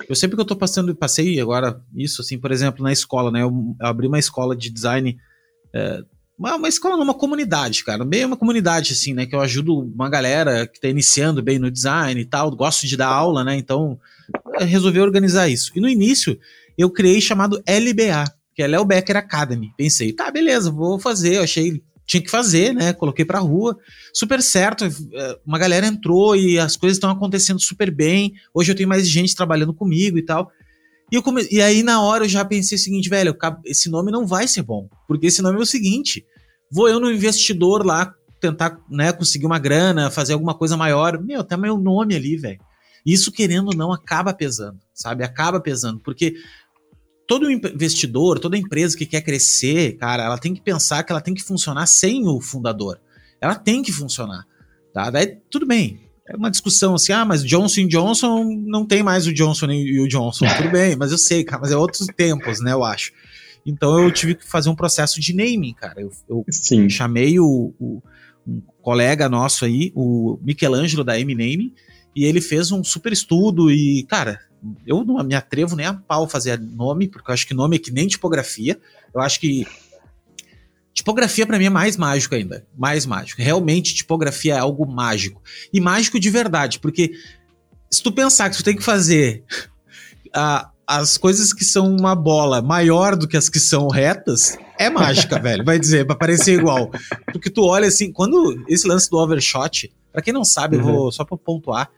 Speaker 1: eu sempre que eu tô passando, passei agora isso, assim, por exemplo, na escola, né? Eu, abri uma escola de design, é, uma, uma escola numa comunidade, cara, bem uma comunidade, assim, né? Que eu ajudo uma galera que tá iniciando bem no design e tal, gosto de dar aula, né? Então, resolvi organizar isso. E no início, eu criei chamado LBA, que é Léo Becker Academy. Pensei, tá, beleza, vou fazer. Eu achei tinha que fazer, né? Coloquei pra rua. Super certo. Eh, uma galera entrou e as coisas estão acontecendo super bem. Hoje eu tenho mais gente trabalhando comigo e tal. E, come... e aí, na hora, eu já pensei o seguinte, velho, esse nome não vai ser bom. Porque esse nome é o seguinte: vou eu no investidor lá tentar né, conseguir uma grana, fazer alguma coisa maior. Meu, tá meu nome ali, velho. Isso, querendo ou não, acaba pesando, sabe? Acaba pesando. Porque todo investidor, toda empresa que quer crescer, cara, ela tem que pensar que ela tem que funcionar sem o fundador. Ela tem que funcionar, tá? Daí tudo bem. É uma discussão assim, ah, mas Johnson Johnson não tem mais o Johnson e o Johnson. Tudo bem, mas eu sei, cara, mas é outros tempos, né, eu acho. Então eu tive que fazer um processo de naming, cara. Eu, eu Sim. chamei o, o, um colega nosso aí, o Michelangelo da M-Name, e ele fez um super estudo e, cara, eu não me atrevo nem a pau fazer nome, porque eu acho que nome é que nem tipografia. Eu acho que tipografia para mim é mais mágico ainda, mais mágico. Realmente tipografia é algo mágico e mágico de verdade, porque se tu pensar que tu tem que fazer a, as coisas que são uma bola maior do que as que são retas, é mágica, velho. Vai dizer, para parecer igual. Porque tu olha assim, quando esse lance do overshot, para quem não sabe, uhum. eu vou só para pontuar.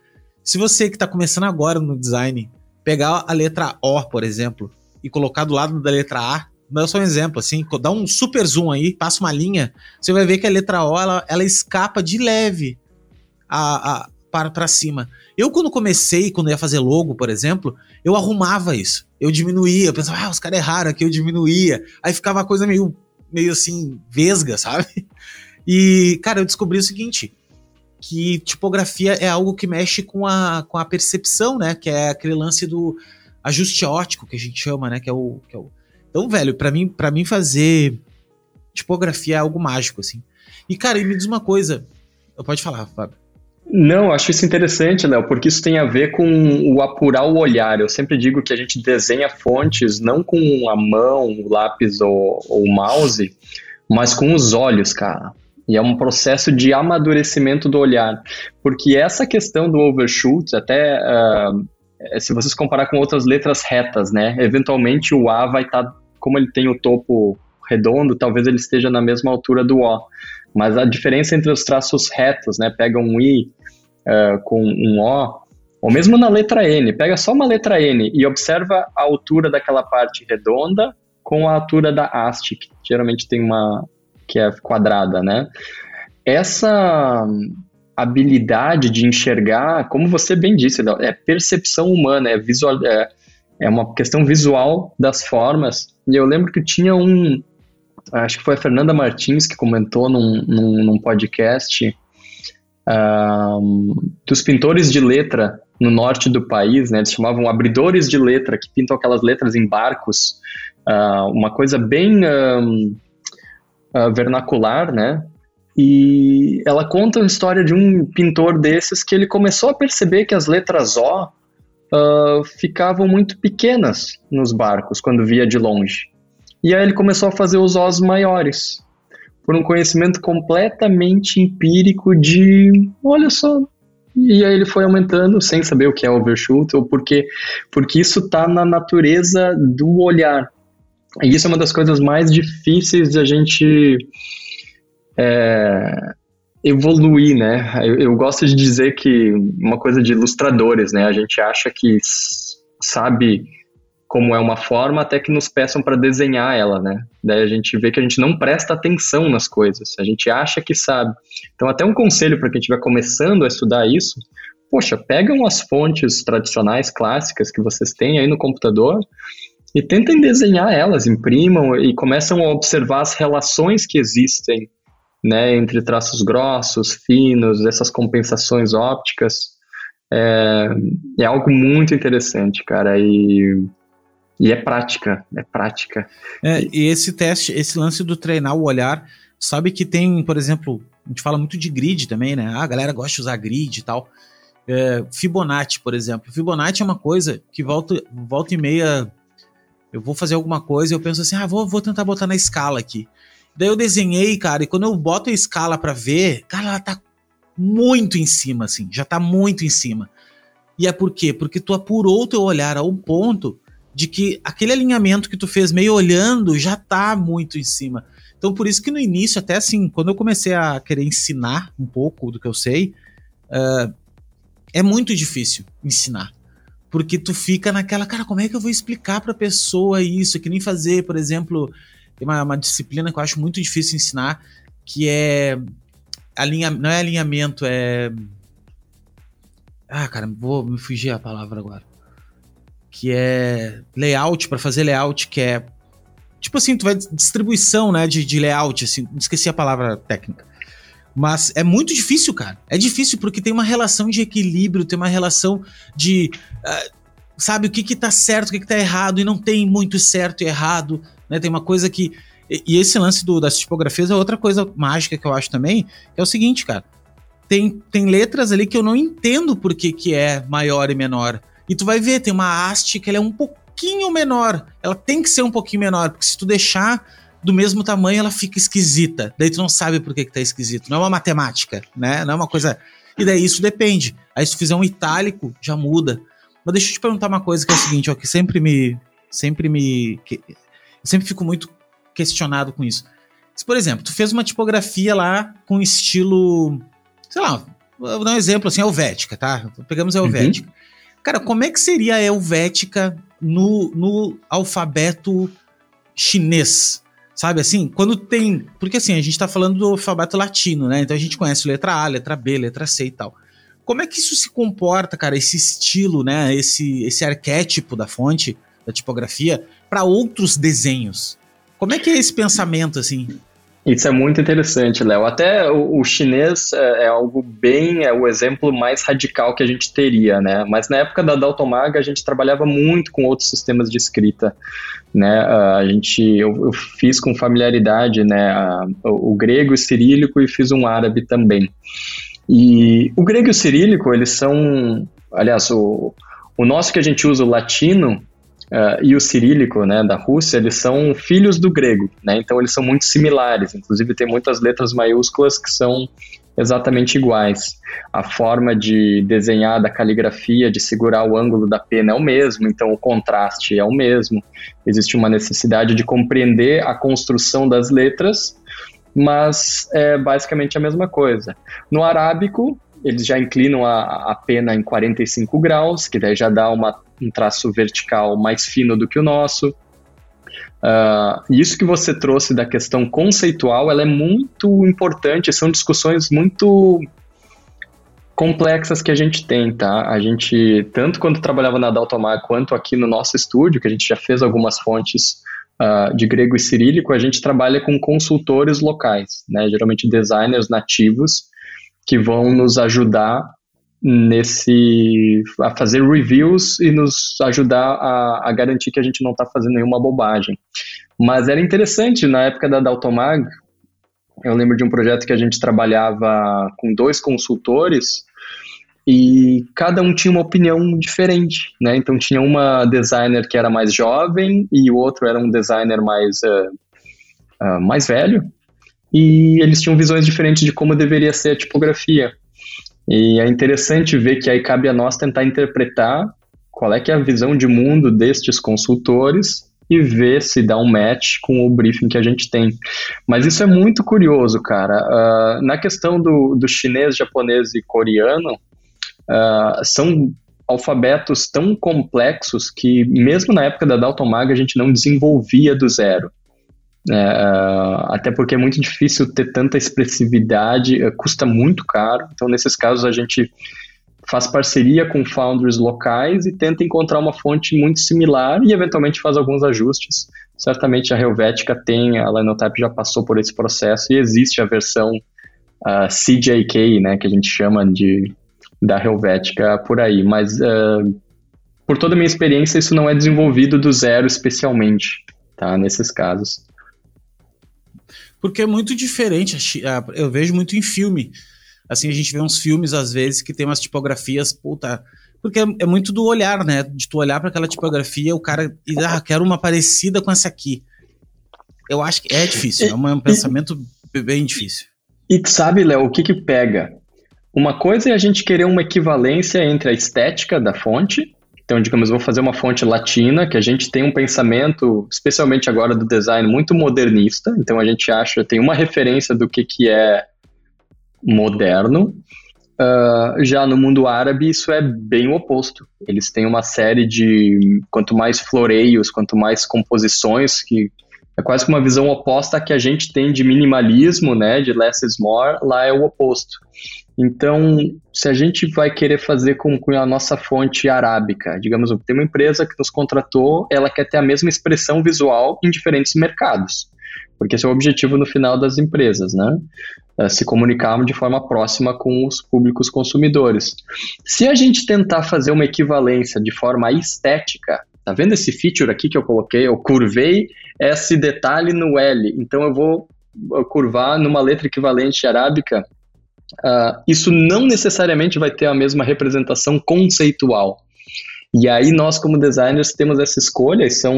Speaker 1: Se você que tá começando agora no design pegar a letra O, por exemplo, e colocar do lado da letra A, dá só um exemplo, assim, dá um super zoom aí, passa uma linha, você vai ver que a letra O, ela, ela escapa de leve a, a, para, para cima. Eu, quando comecei, quando ia fazer logo, por exemplo, eu arrumava isso. Eu diminuía, eu pensava, ah, os caras erraram aqui, eu diminuía. Aí ficava uma coisa meio, meio assim, vesga, sabe? E, cara, eu descobri o seguinte, que tipografia é algo que mexe com a, com a percepção, né? Que é aquele lance do ajuste ótico que a gente chama, né? Que é o. Que é o... Então, velho, para mim, para mim fazer tipografia é algo mágico, assim. E, cara, e me diz uma coisa. Pode falar, Fábio.
Speaker 2: Não, acho isso interessante, Léo, porque isso tem a ver com o apurar o olhar. Eu sempre digo que a gente desenha fontes não com a mão, o lápis ou, ou o mouse, mas com os olhos, cara. E é um processo de amadurecimento do olhar. Porque essa questão do overshoot, até uh, se vocês comparar com outras letras retas, né? Eventualmente o A vai estar, tá, como ele tem o topo redondo, talvez ele esteja na mesma altura do O. Mas a diferença entre os traços retos, né? Pega um I uh, com um O, ou mesmo na letra N, pega só uma letra N e observa a altura daquela parte redonda com a altura da haste, que geralmente tem uma, que é quadrada, né? Essa habilidade de enxergar, como você bem disse, é percepção humana, é, visual, é, é uma questão visual das formas. E eu lembro que tinha um, acho que foi a Fernanda Martins que comentou num, num, num podcast um, dos pintores de letra no norte do país, né? Eles chamavam abridores de letra, que pintam aquelas letras em barcos. Uh, uma coisa bem um, uh, vernacular, né? E ela conta a história de um pintor desses que ele começou a perceber que as letras O uh, ficavam muito pequenas nos barcos quando via de longe. E aí ele começou a fazer os Os maiores, por um conhecimento completamente empírico de, olha só, e aí ele foi aumentando sem saber o que é overshoot ou porque porque isso está na natureza do olhar. E isso é uma das coisas mais difíceis de a gente é, evoluir, né? Eu, eu, gosto de dizer que uma coisa de ilustradores, né? A gente acha que sabe como é uma forma até que nos peçam para desenhar ela, né? Daí a gente vê que a gente não presta atenção nas coisas, a gente acha que sabe. Então, até um conselho para quem estiver começando a estudar isso, poxa, pegam as fontes tradicionais, clássicas que vocês têm aí no computador e tentem desenhar elas, imprimam e começam a observar as relações que existem né, entre traços grossos, finos, essas compensações ópticas. É, é algo muito interessante, cara, e, e é prática, é prática.
Speaker 1: É, e esse teste, esse lance do treinar o olhar, sabe que tem, por exemplo, a gente fala muito de grid também, né? Ah, a galera gosta de usar grid e tal. É, Fibonacci, por exemplo. Fibonacci é uma coisa que volta, volta e meia eu vou fazer alguma coisa eu penso assim, ah, vou, vou tentar botar na escala aqui. Daí eu desenhei, cara, e quando eu boto a escala para ver, cara, ela tá muito em cima, assim, já tá muito em cima. E é por quê? Porque tu apurou o teu olhar a um ponto de que aquele alinhamento que tu fez meio olhando já tá muito em cima. Então, por isso que no início, até assim, quando eu comecei a querer ensinar um pouco do que eu sei, uh, é muito difícil ensinar. Porque tu fica naquela, cara, como é que eu vou explicar pra pessoa isso? É que nem fazer, por exemplo, tem uma, uma disciplina que eu acho muito difícil ensinar, que é alinha, não é alinhamento, é ah, cara, vou me fugir a palavra agora. Que é layout, para fazer layout, que é tipo assim, tu vai distribuição, né, de, de layout, assim, esqueci a palavra técnica. Mas é muito difícil, cara. É difícil porque tem uma relação de equilíbrio, tem uma relação de. Uh, sabe, o que que tá certo, o que que tá errado, e não tem muito certo e errado, né? Tem uma coisa que. E, e esse lance do, das tipografias é outra coisa mágica que eu acho também, é o seguinte, cara. Tem, tem letras ali que eu não entendo por que, que é maior e menor. E tu vai ver, tem uma haste que ela é um pouquinho menor. Ela tem que ser um pouquinho menor, porque se tu deixar do mesmo tamanho, ela fica esquisita. Daí tu não sabe por que, que tá esquisito. Não é uma matemática, né? Não é uma coisa. E daí isso depende. Aí se tu fizer um itálico, já muda. Mas deixa eu te perguntar uma coisa que é o seguinte, ó, que sempre me. Sempre me. Que, eu sempre fico muito questionado com isso. Se, por exemplo, tu fez uma tipografia lá com estilo. Sei lá, vou dar um exemplo assim, helvética, tá? Pegamos a uhum. helvética. Uhum. Cara, como é que seria a helvética no, no alfabeto chinês? Sabe assim? Quando tem. Porque assim, a gente tá falando do alfabeto latino, né? Então a gente conhece letra A, letra B, letra C e tal. Como é que isso se comporta, cara? Esse estilo, né? Esse, esse arquétipo da fonte, da tipografia, para outros desenhos? Como é que é esse pensamento, assim?
Speaker 2: Isso é muito interessante, Léo. Até o, o chinês é, é, algo bem, é o exemplo mais radical que a gente teria, né? Mas na época da Daltomaga a gente trabalhava muito com outros sistemas de escrita, né? A gente, eu, eu fiz com familiaridade, né? O, o grego e cirílico e fiz um árabe também. E o grego e o cirílico, eles são, aliás, o, o nosso que a gente usa, o latino, Uh, e o cirílico, né, da Rússia, eles são filhos do grego, né, então eles são muito similares, inclusive tem muitas letras maiúsculas que são exatamente iguais. A forma de desenhar da caligrafia, de segurar o ângulo da pena é o mesmo, então o contraste é o mesmo. Existe uma necessidade de compreender a construção das letras, mas é basicamente a mesma coisa. No arábico, eles já inclinam a, a pena em 45 graus, que daí já dá uma um traço vertical mais fino do que o nosso. Uh, isso que você trouxe da questão conceitual, ela é muito importante, são discussões muito complexas que a gente tem, tá? A gente, tanto quando trabalhava na Daltomar, quanto aqui no nosso estúdio, que a gente já fez algumas fontes uh, de grego e cirílico, a gente trabalha com consultores locais, né? Geralmente designers nativos, que vão nos ajudar nesse a fazer reviews e nos ajudar a, a garantir que a gente não está fazendo nenhuma bobagem. Mas era interessante na época da Daltomag. Eu lembro de um projeto que a gente trabalhava com dois consultores e cada um tinha uma opinião diferente, né? Então tinha uma designer que era mais jovem e o outro era um designer mais uh, uh, mais velho e eles tinham visões diferentes de como deveria ser a tipografia. E é interessante ver que aí cabe a nós tentar interpretar qual é que é a visão de mundo destes consultores e ver se dá um match com o briefing que a gente tem. Mas isso é muito curioso, cara. Uh, na questão do, do chinês, japonês e coreano, uh, são alfabetos tão complexos que, mesmo na época da Dalton Mag, a gente não desenvolvia do zero. É, até porque é muito difícil ter tanta expressividade, é, custa muito caro. Então, nesses casos, a gente faz parceria com founders locais e tenta encontrar uma fonte muito similar e, eventualmente, faz alguns ajustes. Certamente a Helvetica tem, a Linotype já passou por esse processo e existe a versão uh, CJK, né, que a gente chama de da Helvetica por aí. Mas, uh, por toda a minha experiência, isso não é desenvolvido do zero especialmente, tá, nesses casos.
Speaker 1: Porque é muito diferente. Eu vejo muito em filme. Assim, a gente vê uns filmes, às vezes, que tem umas tipografias, puta. Porque é, é muito do olhar, né? De tu olhar para aquela tipografia, o cara. E, ah, quero uma parecida com essa aqui. Eu acho que é difícil, é um pensamento bem difícil.
Speaker 2: E sabe, Léo, o que que pega? Uma coisa é a gente querer uma equivalência entre a estética da fonte então, digamos, vou fazer uma fonte latina, que a gente tem um pensamento, especialmente agora do design, muito modernista. Então, a gente acha, tem uma referência do que, que é moderno. Uh, já no mundo árabe, isso é bem o oposto. Eles têm uma série de, quanto mais floreios, quanto mais composições, que é quase que uma visão oposta à que a gente tem de minimalismo, né, de less is more, lá é o oposto. Então, se a gente vai querer fazer com, a nossa fonte arábica, digamos, tem uma empresa que nos contratou, ela quer ter a mesma expressão visual em diferentes mercados, porque esse é o objetivo no final das empresas, né? É se comunicar de forma próxima com os públicos consumidores. Se a gente tentar fazer uma equivalência de forma estética, tá vendo esse feature aqui que eu coloquei? Eu curvei esse detalhe no L, então eu vou curvar numa letra equivalente arábica uh, isso não necessariamente vai ter a mesma representação conceitual. E aí nós, como designers, temos essa escolha, e são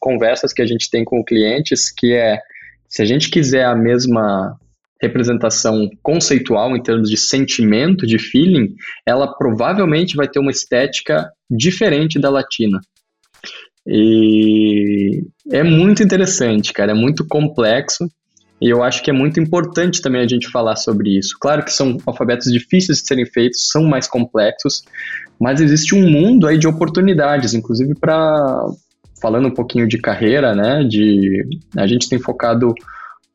Speaker 2: conversas que a gente tem com clientes, que é, se a gente quiser a mesma representação conceitual em termos de sentimento, de feeling, ela provavelmente vai ter uma estética diferente da latina. E é muito interessante, cara, é muito complexo. E eu acho que é muito importante também a gente falar sobre isso. Claro que são alfabetos difíceis de serem feitos, são mais complexos, mas existe um mundo aí de oportunidades, inclusive para falando um pouquinho de carreira, né? De a gente tem focado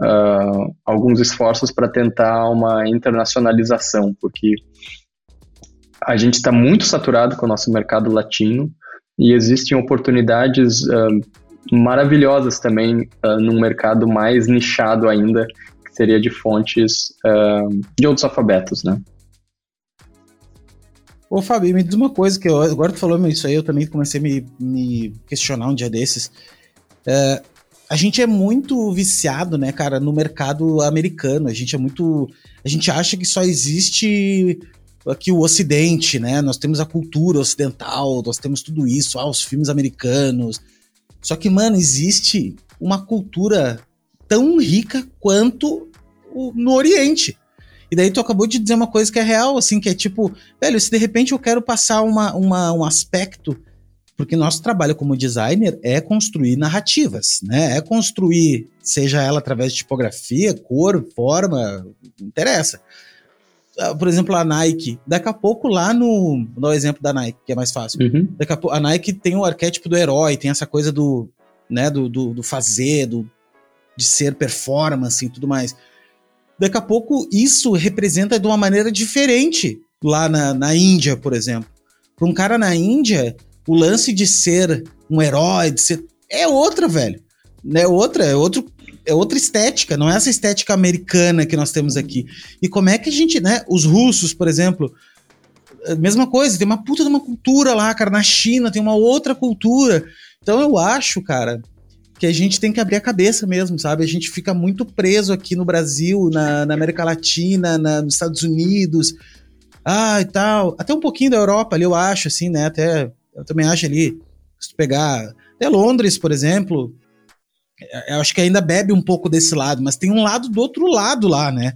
Speaker 2: uh, alguns esforços para tentar uma internacionalização, porque a gente está muito saturado com o nosso mercado latino e existem oportunidades uh, maravilhosas também uh, num mercado mais nichado ainda, seria de fontes uh, de outros alfabetos, né?
Speaker 1: Ô, Fábio, me diz uma coisa que eu, agora tu falou isso aí, eu também comecei a me, me questionar um dia desses. É, a gente é muito viciado, né, cara, no mercado americano. A gente é muito. A gente acha que só existe aqui o Ocidente, né? Nós temos a cultura ocidental, nós temos tudo isso, ah, os filmes americanos. Só que, mano, existe uma cultura tão rica quanto o, no Oriente. E daí tu acabou de dizer uma coisa que é real, assim, que é tipo, velho, se de repente eu quero passar uma, uma, um aspecto, porque nosso trabalho como designer é construir narrativas, né? É construir, seja ela através de tipografia, cor, forma, interessa. Ah, por exemplo, a Nike, daqui a pouco lá no. Vou dar o exemplo da Nike, que é mais fácil. Uhum. Daqui a, pouco, a Nike tem o arquétipo do herói, tem essa coisa do, né, do, do, do fazer, do, de ser performance e tudo mais daqui a pouco isso representa de uma maneira diferente lá na, na Índia, por exemplo. Para um cara na Índia, o lance de ser um herói, de ser. É outra, velho. É outra, é outro. É outra estética, não é essa estética americana que nós temos aqui. E como é que a gente, né? Os russos, por exemplo, mesma coisa, tem uma puta de uma cultura lá, cara. Na China tem uma outra cultura. Então eu acho, cara, que a gente tem que abrir a cabeça mesmo, sabe? A gente fica muito preso aqui no Brasil, na, na América Latina, na, nos Estados Unidos, ah, e tal. Até um pouquinho da Europa ali, eu acho, assim, né? Até, eu também acho ali, se tu pegar até Londres, por exemplo, é, eu acho que ainda bebe um pouco desse lado, mas tem um lado do outro lado lá, né?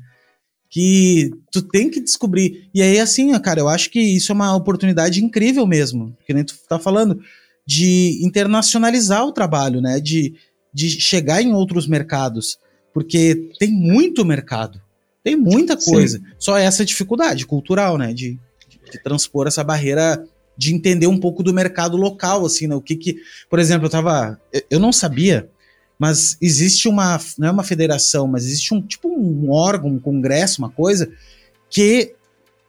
Speaker 1: Que tu tem que descobrir. E aí, assim, cara, eu acho que isso é uma oportunidade incrível mesmo, que nem tu tá falando de internacionalizar o trabalho, né? De, de chegar em outros mercados. Porque tem muito mercado. Tem muita coisa. Sim. Só essa dificuldade cultural, né? De, de, de, transpor essa barreira de entender um pouco do mercado local, assim, né? O que que... Por exemplo, eu tava... Eu não sabia, mas existe uma... Não é uma federação, mas existe um tipo um órgão, um congresso, uma coisa, que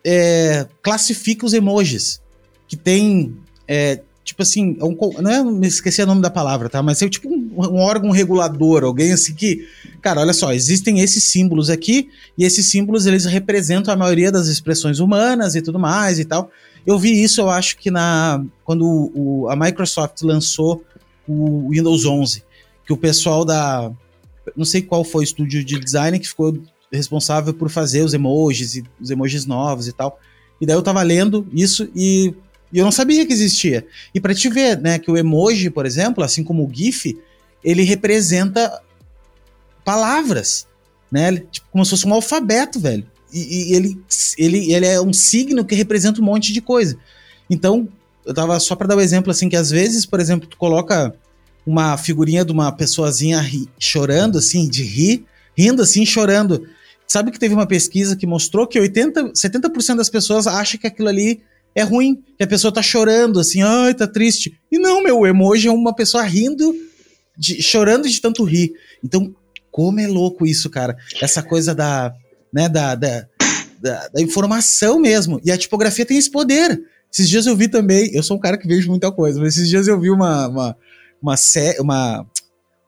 Speaker 1: é, classifica os emojis. Que tem... É, tipo assim, é um, não é, me esqueci o nome da palavra, tá? Mas é tipo um, um, órgão regulador, alguém assim que, cara, olha só, existem esses símbolos aqui e esses símbolos eles representam a maioria das expressões humanas e tudo mais e tal. Eu vi isso, eu acho que na quando o, a Microsoft lançou o Windows 11, que o pessoal da não sei qual foi o estúdio de design que ficou responsável por fazer os emojis e os emojis novos e tal. E daí eu tava lendo isso e e eu não sabia que existia. E para te ver, né, que o emoji, por exemplo, assim como o GIF, ele representa palavras, né? Tipo, como se fosse um alfabeto, velho. E, e, ele, ele, ele é um signo que representa um monte de coisa. Então, eu tava só para dar o um exemplo assim que às vezes, por exemplo, tu coloca uma figurinha de uma pessoazinha ri, chorando assim, de rir, rindo assim, chorando. Sabe que teve uma pesquisa que mostrou que 80, 70% das pessoas acham que aquilo ali é ruim, que a pessoa tá chorando, assim, ai, tá triste. E não, meu, o emoji é uma pessoa rindo, de, chorando de tanto rir. Então, como é louco isso, cara. Essa coisa da, né, da, da, da, da informação mesmo. E a tipografia tem esse poder. Esses dias eu vi também, eu sou um cara que vejo muita coisa, mas esses dias eu vi uma, uma, uma, uma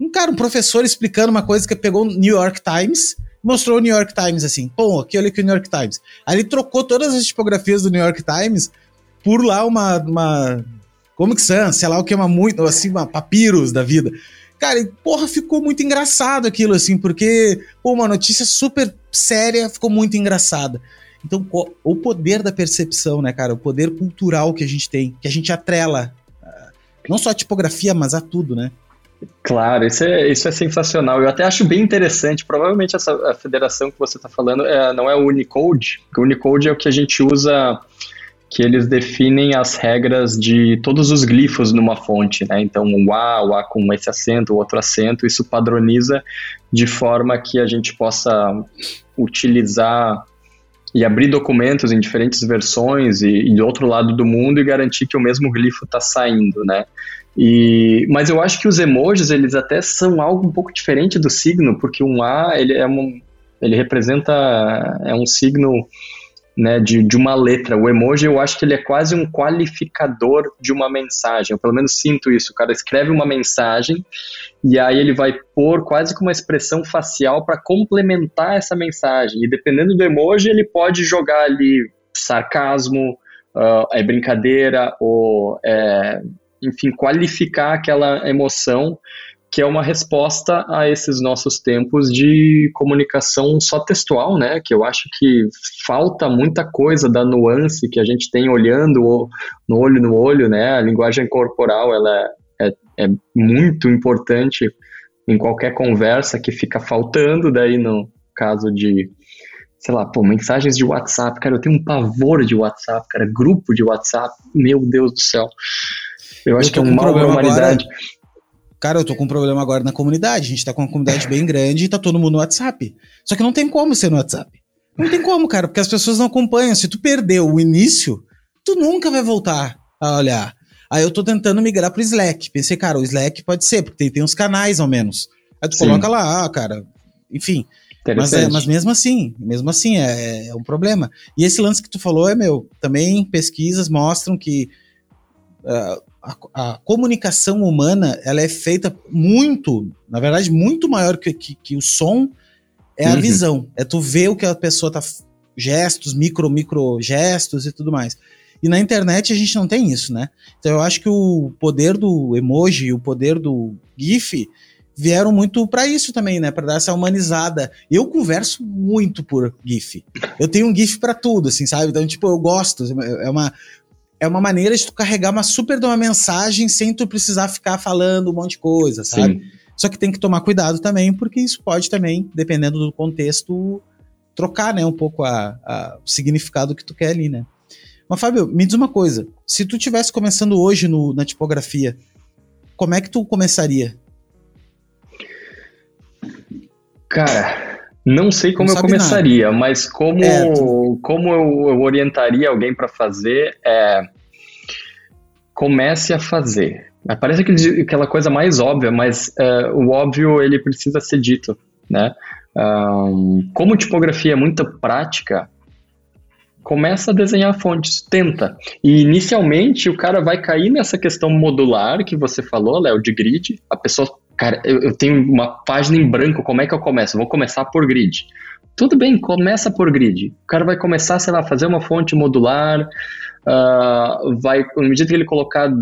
Speaker 1: um cara, um professor explicando uma coisa que pegou o New York Times mostrou o New York Times assim, pô, aqui olha aqui o New York Times. Aí ele trocou todas as tipografias do New York Times por lá uma, uma Comic Sans, sei lá o que, uma muito, assim, uma papyrus da vida. Cara, e porra, ficou muito engraçado aquilo, assim, porque, pô, uma notícia super séria ficou muito engraçada. Então, o poder da percepção, né, cara? O poder cultural que a gente tem, que a gente atrela, não só a tipografia, mas a tudo, né?
Speaker 2: Claro, isso é, isso é sensacional. Eu até acho bem interessante. Provavelmente essa a federação que você está falando é, não é o Unicode, o Unicode é o que a gente usa, que eles definem as regras de todos os glifos numa fonte, né? Então, o A, o A com esse acento, o outro acento, isso padroniza de forma que a gente possa utilizar e abrir documentos em diferentes versões e, e do outro lado do mundo e garantir que o mesmo glifo está saindo, né? E, mas eu acho que os emojis, eles até são algo um pouco diferente do signo, porque um A, ele é um, ele representa, é um signo né, de, de uma letra. O emoji eu acho que ele é quase um qualificador de uma mensagem. Eu pelo menos sinto isso. O cara escreve uma mensagem e aí ele vai pôr quase que uma expressão facial para complementar essa mensagem. E dependendo do emoji, ele pode jogar ali sarcasmo, uh, é brincadeira, ou é, enfim, qualificar aquela emoção que é uma resposta a esses nossos tempos de comunicação só textual, né? Que eu acho que falta muita coisa da nuance que a gente tem olhando no olho no olho, né? A linguagem corporal ela é, é, é muito importante em qualquer conversa que fica faltando daí no caso de sei lá, pô, mensagens de WhatsApp, cara, eu tenho um pavor de WhatsApp, cara, grupo de WhatsApp, meu Deus do céu. Eu, eu acho que é um mal da humanidade. Agora
Speaker 1: Cara, eu tô com um problema agora na comunidade. A gente tá com uma comunidade bem grande e tá todo mundo no WhatsApp. Só que não tem como ser no WhatsApp. Não tem como, cara, porque as pessoas não acompanham. Se tu perdeu o início, tu nunca vai voltar a olhar. Aí eu tô tentando migrar pro Slack. Pensei, cara, o Slack pode ser, porque tem, tem uns canais ao menos. Aí tu Sim. coloca lá, ah, cara, enfim. Mas, é, mas mesmo assim, mesmo assim é, é, um problema. E esse lance que tu falou é meu. Também pesquisas mostram que uh, a, a, comunicação humana ela é feita muito, na verdade, muito maior que, que, que o som é uhum. a visão. É tu ver o que a pessoa tá. Gestos, micro, micro gestos e tudo mais. E na internet a gente não tem isso, né? Então eu acho que o poder do emoji, o poder do GIF vieram muito para isso também, né? Para dar essa humanizada. Eu converso muito por GIF. Eu tenho um GIF para tudo, assim, sabe? Então, tipo, eu gosto. É uma é uma maneira de tu carregar uma super de uma mensagem sem tu precisar ficar falando um monte de coisa, sabe? Sim. Só que tem que tomar cuidado também, porque isso pode também, dependendo do contexto, trocar, né, um pouco a, a, o significado que tu quer ali, né? Mas, Fábio, me diz uma coisa. Se tu tivesse começando hoje no, na tipografia, como é que tu começaria?
Speaker 2: Cara, não sei como não eu começaria, nada. mas como, é, tu... como eu, eu, orientaria alguém para fazer é comece a fazer. Parece aquela coisa mais óbvia, mas é, o óbvio ele precisa ser dito, né? Um, como tipografia é muito prática, começa a desenhar fontes, tenta. E inicialmente o cara vai cair nessa questão modular que você falou, Léo, de grid. A pessoa cara, eu, eu, tenho uma página em branco, como é que eu começo? Vou começar por grid. Tudo bem, começa por grid. O cara vai começar, sei lá, fazer uma fonte modular, uh, vai, no medida que ele colocar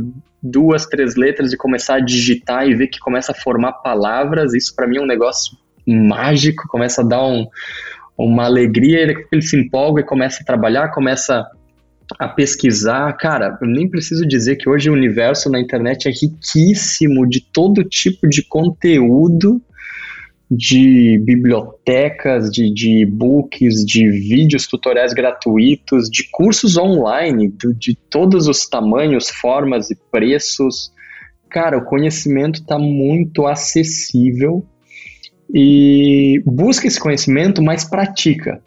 Speaker 2: duas, três letras e começar a digitar e ver que começa a formar palavras, isso para mim é um negócio mágico, começa a dar um, uma alegria, ele se empolga e começa a trabalhar, começa a pesquisar, cara, eu nem preciso dizer que hoje o universo na internet é riquíssimo de todo tipo de conteúdo, de bibliotecas, de, de e-books, de vídeos tutoriais gratuitos, de cursos online, de, de todos os tamanhos, formas e preços. Cara, o conhecimento está muito acessível e busca esse conhecimento, mas pratica.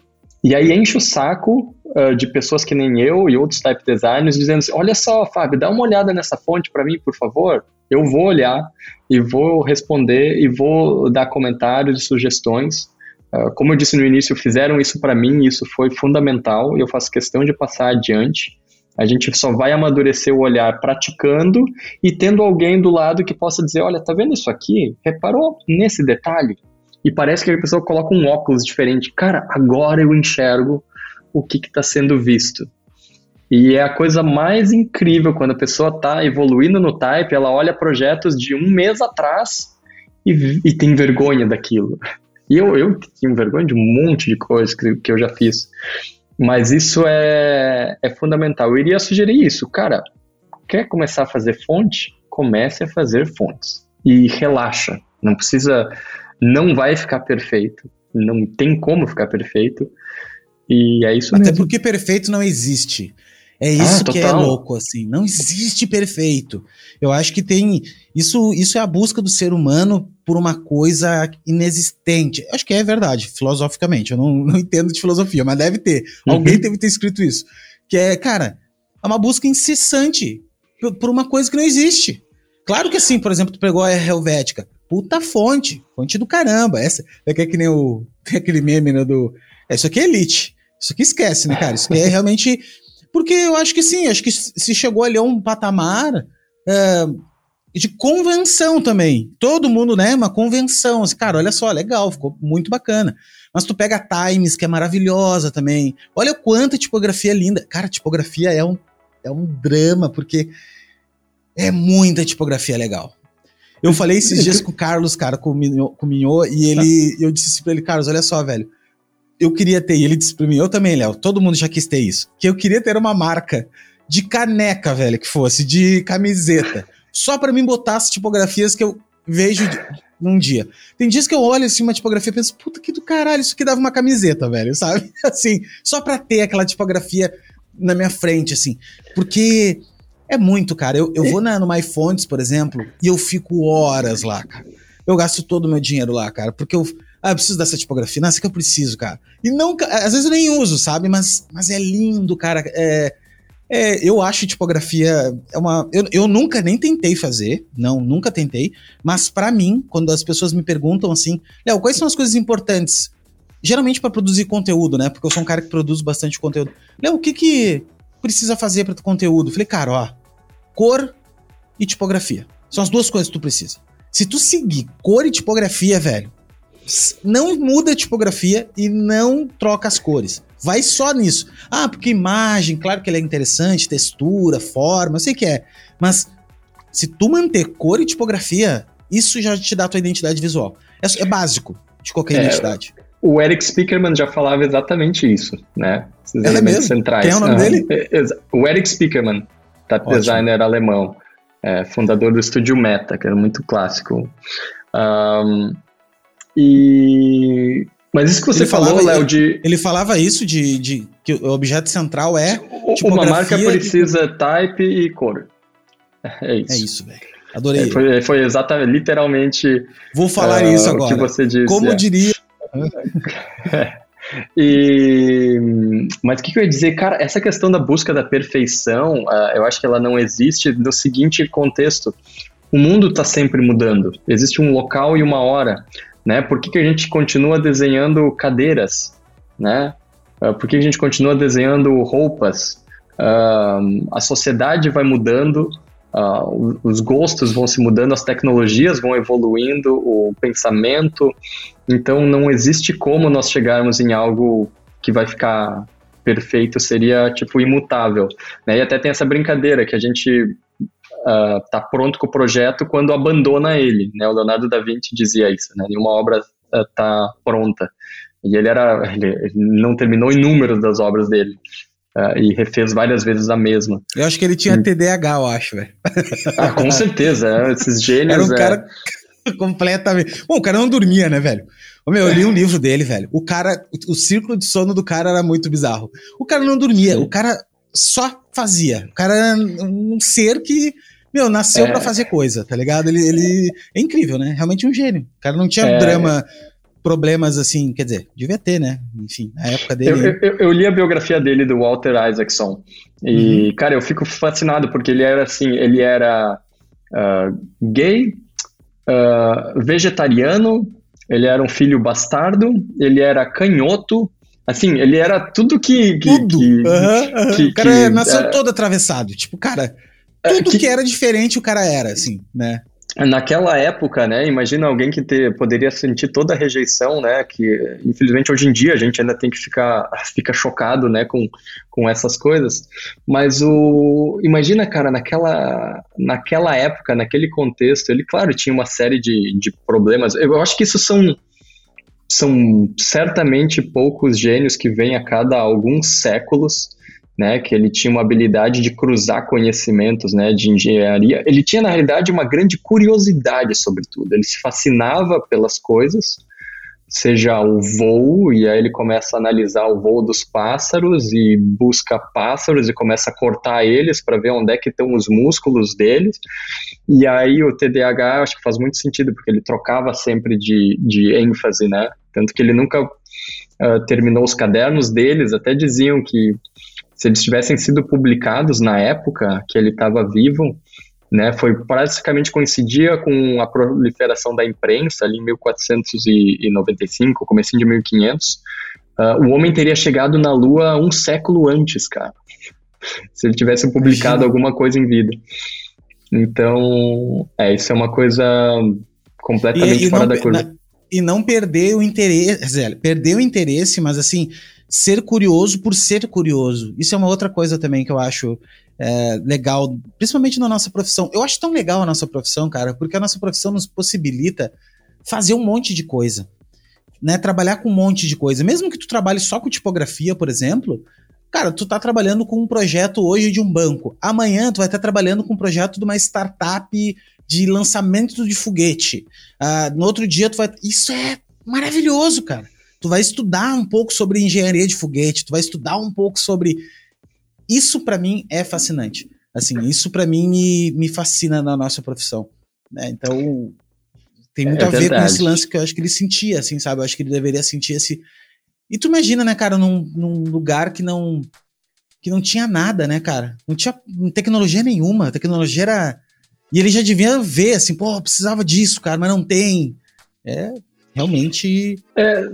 Speaker 2: E aí enche o saco uh, de pessoas que nem eu e outros type designers dizendo assim, olha só, Fábio, dá uma olhada nessa fonte para mim, por favor. Eu vou olhar e vou responder e vou dar comentários e sugestões. Uh, como eu disse no início, fizeram isso para mim isso foi fundamental e eu faço questão de passar adiante. A gente só vai amadurecer o olhar praticando e tendo alguém do lado que possa dizer, olha, tá vendo isso aqui? Reparou nesse detalhe? E parece que a pessoa coloca um óculos diferente. Cara, agora eu enxergo o que está sendo visto. E é a coisa mais incrível quando a pessoa está evoluindo no type, ela olha projetos de um mês atrás e, e tem vergonha daquilo. E eu, eu tenho vergonha de um monte de coisas que, que eu já fiz. Mas isso é, é fundamental. Eu iria sugerir isso. Cara, quer começar a fazer fonte? Comece a fazer fontes. E relaxa. Não precisa não vai ficar perfeito, não tem como ficar perfeito. E é isso
Speaker 1: Até
Speaker 2: mesmo.
Speaker 1: porque perfeito não existe. É isso ah, que é louco, assim. Não existe perfeito. Eu acho que tem. Isso, isso é a busca do ser humano por uma coisa inexistente. Eu acho que é verdade, filosoficamente. Eu não, não entendo de filosofia, mas deve ter. Uhum. Alguém deve ter escrito isso. Que é, cara, é uma busca incessante por, por uma coisa que não existe. Claro que assim, por exemplo, tu pegou a Helvética puta fonte. Fonte do caramba. Essa é que, é que nem o. Tem aquele meme né, do. É, isso aqui é elite. Isso aqui esquece, né, cara? Isso aqui é realmente. Porque eu acho que sim, acho que se chegou ali a um patamar é, de convenção também. Todo mundo, né? Uma convenção. Assim, cara, olha só, legal, ficou muito bacana. Mas tu pega a Times, que é maravilhosa também. Olha quanta tipografia linda. Cara, tipografia é um, é um drama, porque é muita tipografia legal. Eu falei esses dias com o Carlos, cara, com o Minho, e ele, eu disse assim pra ele, Carlos, olha só, velho. Eu queria ter, e ele disse pra mim, eu também, Léo, todo mundo já quis ter isso. Que eu queria ter uma marca de caneca, velho, que fosse, de camiseta. Só para mim botar as tipografias que eu vejo num dia. Tem dias que eu olho assim uma tipografia e penso, puta que do caralho, isso aqui dava uma camiseta, velho, sabe? Assim, só pra ter aquela tipografia na minha frente, assim. Porque é muito, cara. Eu, eu vou na, no MyFonts, por exemplo, e eu fico horas lá, cara. Eu gasto todo o meu dinheiro lá, cara, porque eu. Ah, eu preciso dessa tipografia. Nossa, que eu preciso, cara. E não. Às vezes eu nem uso, sabe? Mas, mas é lindo, cara. É, é, eu acho tipografia é uma. Eu, eu nunca nem tentei fazer, não, nunca tentei. Mas para mim, quando as pessoas me perguntam assim, Léo, quais são as coisas importantes? Geralmente para produzir conteúdo, né? Porque eu sou um cara que produz bastante conteúdo. Léo, o que que precisa fazer para conteúdo? falei, cara, ó, cor e tipografia. São as duas coisas que tu precisa. Se tu seguir cor e tipografia, velho, não muda a tipografia e não troca as cores. Vai só nisso. Ah, porque imagem, claro que ela é interessante, textura, forma, eu sei que é. Mas se tu manter cor e tipografia, isso já te dá tua identidade visual. É, é básico de qualquer é, identidade.
Speaker 2: O Eric Spickerman já falava exatamente isso, né?
Speaker 1: Esses Ela elementos mesmo? centrais. Quem é o nome dele?
Speaker 2: É, o Eric Spickerman top Ótimo. designer alemão, é, fundador do estúdio Meta, que era muito clássico. Um, e mas isso que você ele falou, Léo, de.
Speaker 1: Ele falava isso de, de que o objeto central é.
Speaker 2: Uma marca precisa type e cor. É isso.
Speaker 1: É isso, velho. Adorei. É,
Speaker 2: foi, foi, exatamente, literalmente.
Speaker 1: Vou falar uh, isso agora. O que você disse. Como é. diria.
Speaker 2: E, mas o que, que, eu ia dizer, cara? Essa questão da busca da perfeição, uh, eu acho que ela não existe no seguinte contexto: o mundo está sempre mudando. Existe um local e uma hora, né? Por que, que a gente continua desenhando cadeiras, né? Uh, por que a gente continua desenhando roupas? Uh, a sociedade vai mudando, os gostos vão se mudando, as tecnologias vão evoluindo, o pensamento. Então, não existe como nós chegarmos em algo que vai ficar perfeito, seria tipo imutável. Né? E até tem essa brincadeira que a gente uh, tá pronto com o projeto quando abandona ele. Né? O Leonardo da Vinci dizia isso: né? nenhuma obra uh, tá pronta. E ele era, ele não terminou inúmeros das obras dele. Uh, e refez várias vezes a mesma.
Speaker 1: Eu acho que ele tinha TDAH, eu acho, velho.
Speaker 2: Ah, com certeza, é, esses gênios.
Speaker 1: Era um é... cara completamente. Bom, o cara não dormia, né, velho? Ô, meu, eu li um livro dele, velho. O cara, o círculo de sono do cara era muito bizarro. O cara não dormia, Sim. o cara só fazia. O cara era um ser que, meu, nasceu é... para fazer coisa, tá ligado? Ele, ele é incrível, né? Realmente um gênio. O cara não tinha é... drama problemas assim, quer dizer, devia ter, né? Enfim, na época dele.
Speaker 2: Eu, eu, eu li a biografia dele do Walter Isaacson e, uhum. cara, eu fico fascinado porque ele era assim, ele era uh, gay, uh, vegetariano, ele era um filho bastardo, ele era canhoto, assim, ele era tudo que. que
Speaker 1: tudo! Que, uhum, uhum. Que, o cara que, nasceu uh, todo atravessado, tipo, cara. É, tudo que era diferente o cara era, assim, né?
Speaker 2: Naquela época, né, imagina alguém que ter, poderia sentir toda a rejeição, né, que infelizmente hoje em dia a gente ainda tem que ficar fica chocado, né, com, com essas coisas, mas o imagina, cara, naquela naquela época, naquele contexto, ele claro tinha uma série de, de problemas. Eu acho que isso são são certamente poucos gênios que vêm a cada alguns séculos né, que ele tinha uma habilidade de cruzar conhecimentos, né, de engenharia. Ele tinha na realidade uma grande curiosidade sobre tudo. Ele se fascinava pelas coisas, seja o voo, e aí ele começa a analisar o voo dos pássaros e busca pássaros e começa a cortar eles para ver onde é que estão os músculos deles. E aí o TDAH acho que faz muito sentido, porque ele trocava sempre de, de ênfase, né? Tanto que ele nunca uh, terminou os cadernos deles, até diziam que se eles tivessem sido publicados na época que ele estava vivo, né, foi praticamente coincidia com a proliferação da imprensa ali em 1495, comecinho de 1500, uh, o homem teria chegado na Lua um século antes, cara. Se ele tivesse publicado alguma coisa em vida. Então, é, isso é uma coisa completamente e, e fora não, da curva. Na,
Speaker 1: e não perder o interesse, perder o interesse, mas assim, ser curioso por ser curioso. Isso é uma outra coisa também que eu acho é, legal, principalmente na nossa profissão. Eu acho tão legal a nossa profissão, cara, porque a nossa profissão nos possibilita fazer um monte de coisa. Né, trabalhar com um monte de coisa. Mesmo que tu trabalhe só com tipografia, por exemplo, cara, tu tá trabalhando com um projeto hoje de um banco. Amanhã tu vai estar trabalhando com um projeto de uma startup de lançamento de foguete. Uh, no outro dia tu vai. Isso é maravilhoso, cara. Tu vai estudar um pouco sobre engenharia de foguete, tu vai estudar um pouco sobre. Isso para mim é fascinante. Assim, isso para mim me, me fascina na nossa profissão. Né? Então, tem muito é a ver com esse lance que eu acho que ele sentia, assim, sabe? Eu acho que ele deveria sentir esse. E tu imagina, né, cara, num, num lugar que não que não tinha nada, né, cara? Não tinha tecnologia nenhuma. A tecnologia era e ele já devia ver, assim, pô, precisava disso, cara, mas não tem. É, realmente.
Speaker 2: É,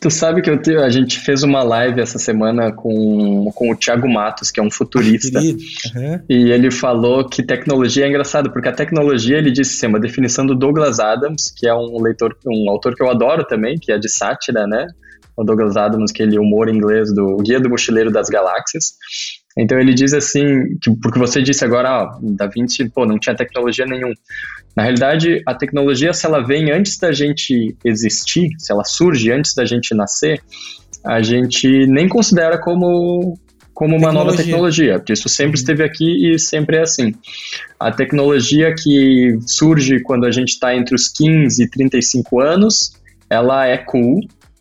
Speaker 2: tu sabe que te, a gente fez uma live essa semana com, com o Thiago Matos, que é um futurista. Uhum. E ele falou que tecnologia é engraçado, porque a tecnologia, ele disse assim, é uma definição do Douglas Adams, que é um leitor, um autor que eu adoro também, que é de sátira, né? O Douglas Adams, que ele humor inglês do Guia do Mochileiro das Galáxias. Então ele diz assim, que, porque você disse agora, ah, Da Vinci, pô, não tinha tecnologia nenhuma. Na realidade, a tecnologia, se ela vem antes da gente existir, se ela surge antes da gente nascer, a gente nem considera como como uma tecnologia. nova tecnologia, porque isso sempre uhum. esteve aqui e sempre é assim. A tecnologia que surge quando a gente está entre os 15 e 35 anos, ela é cool,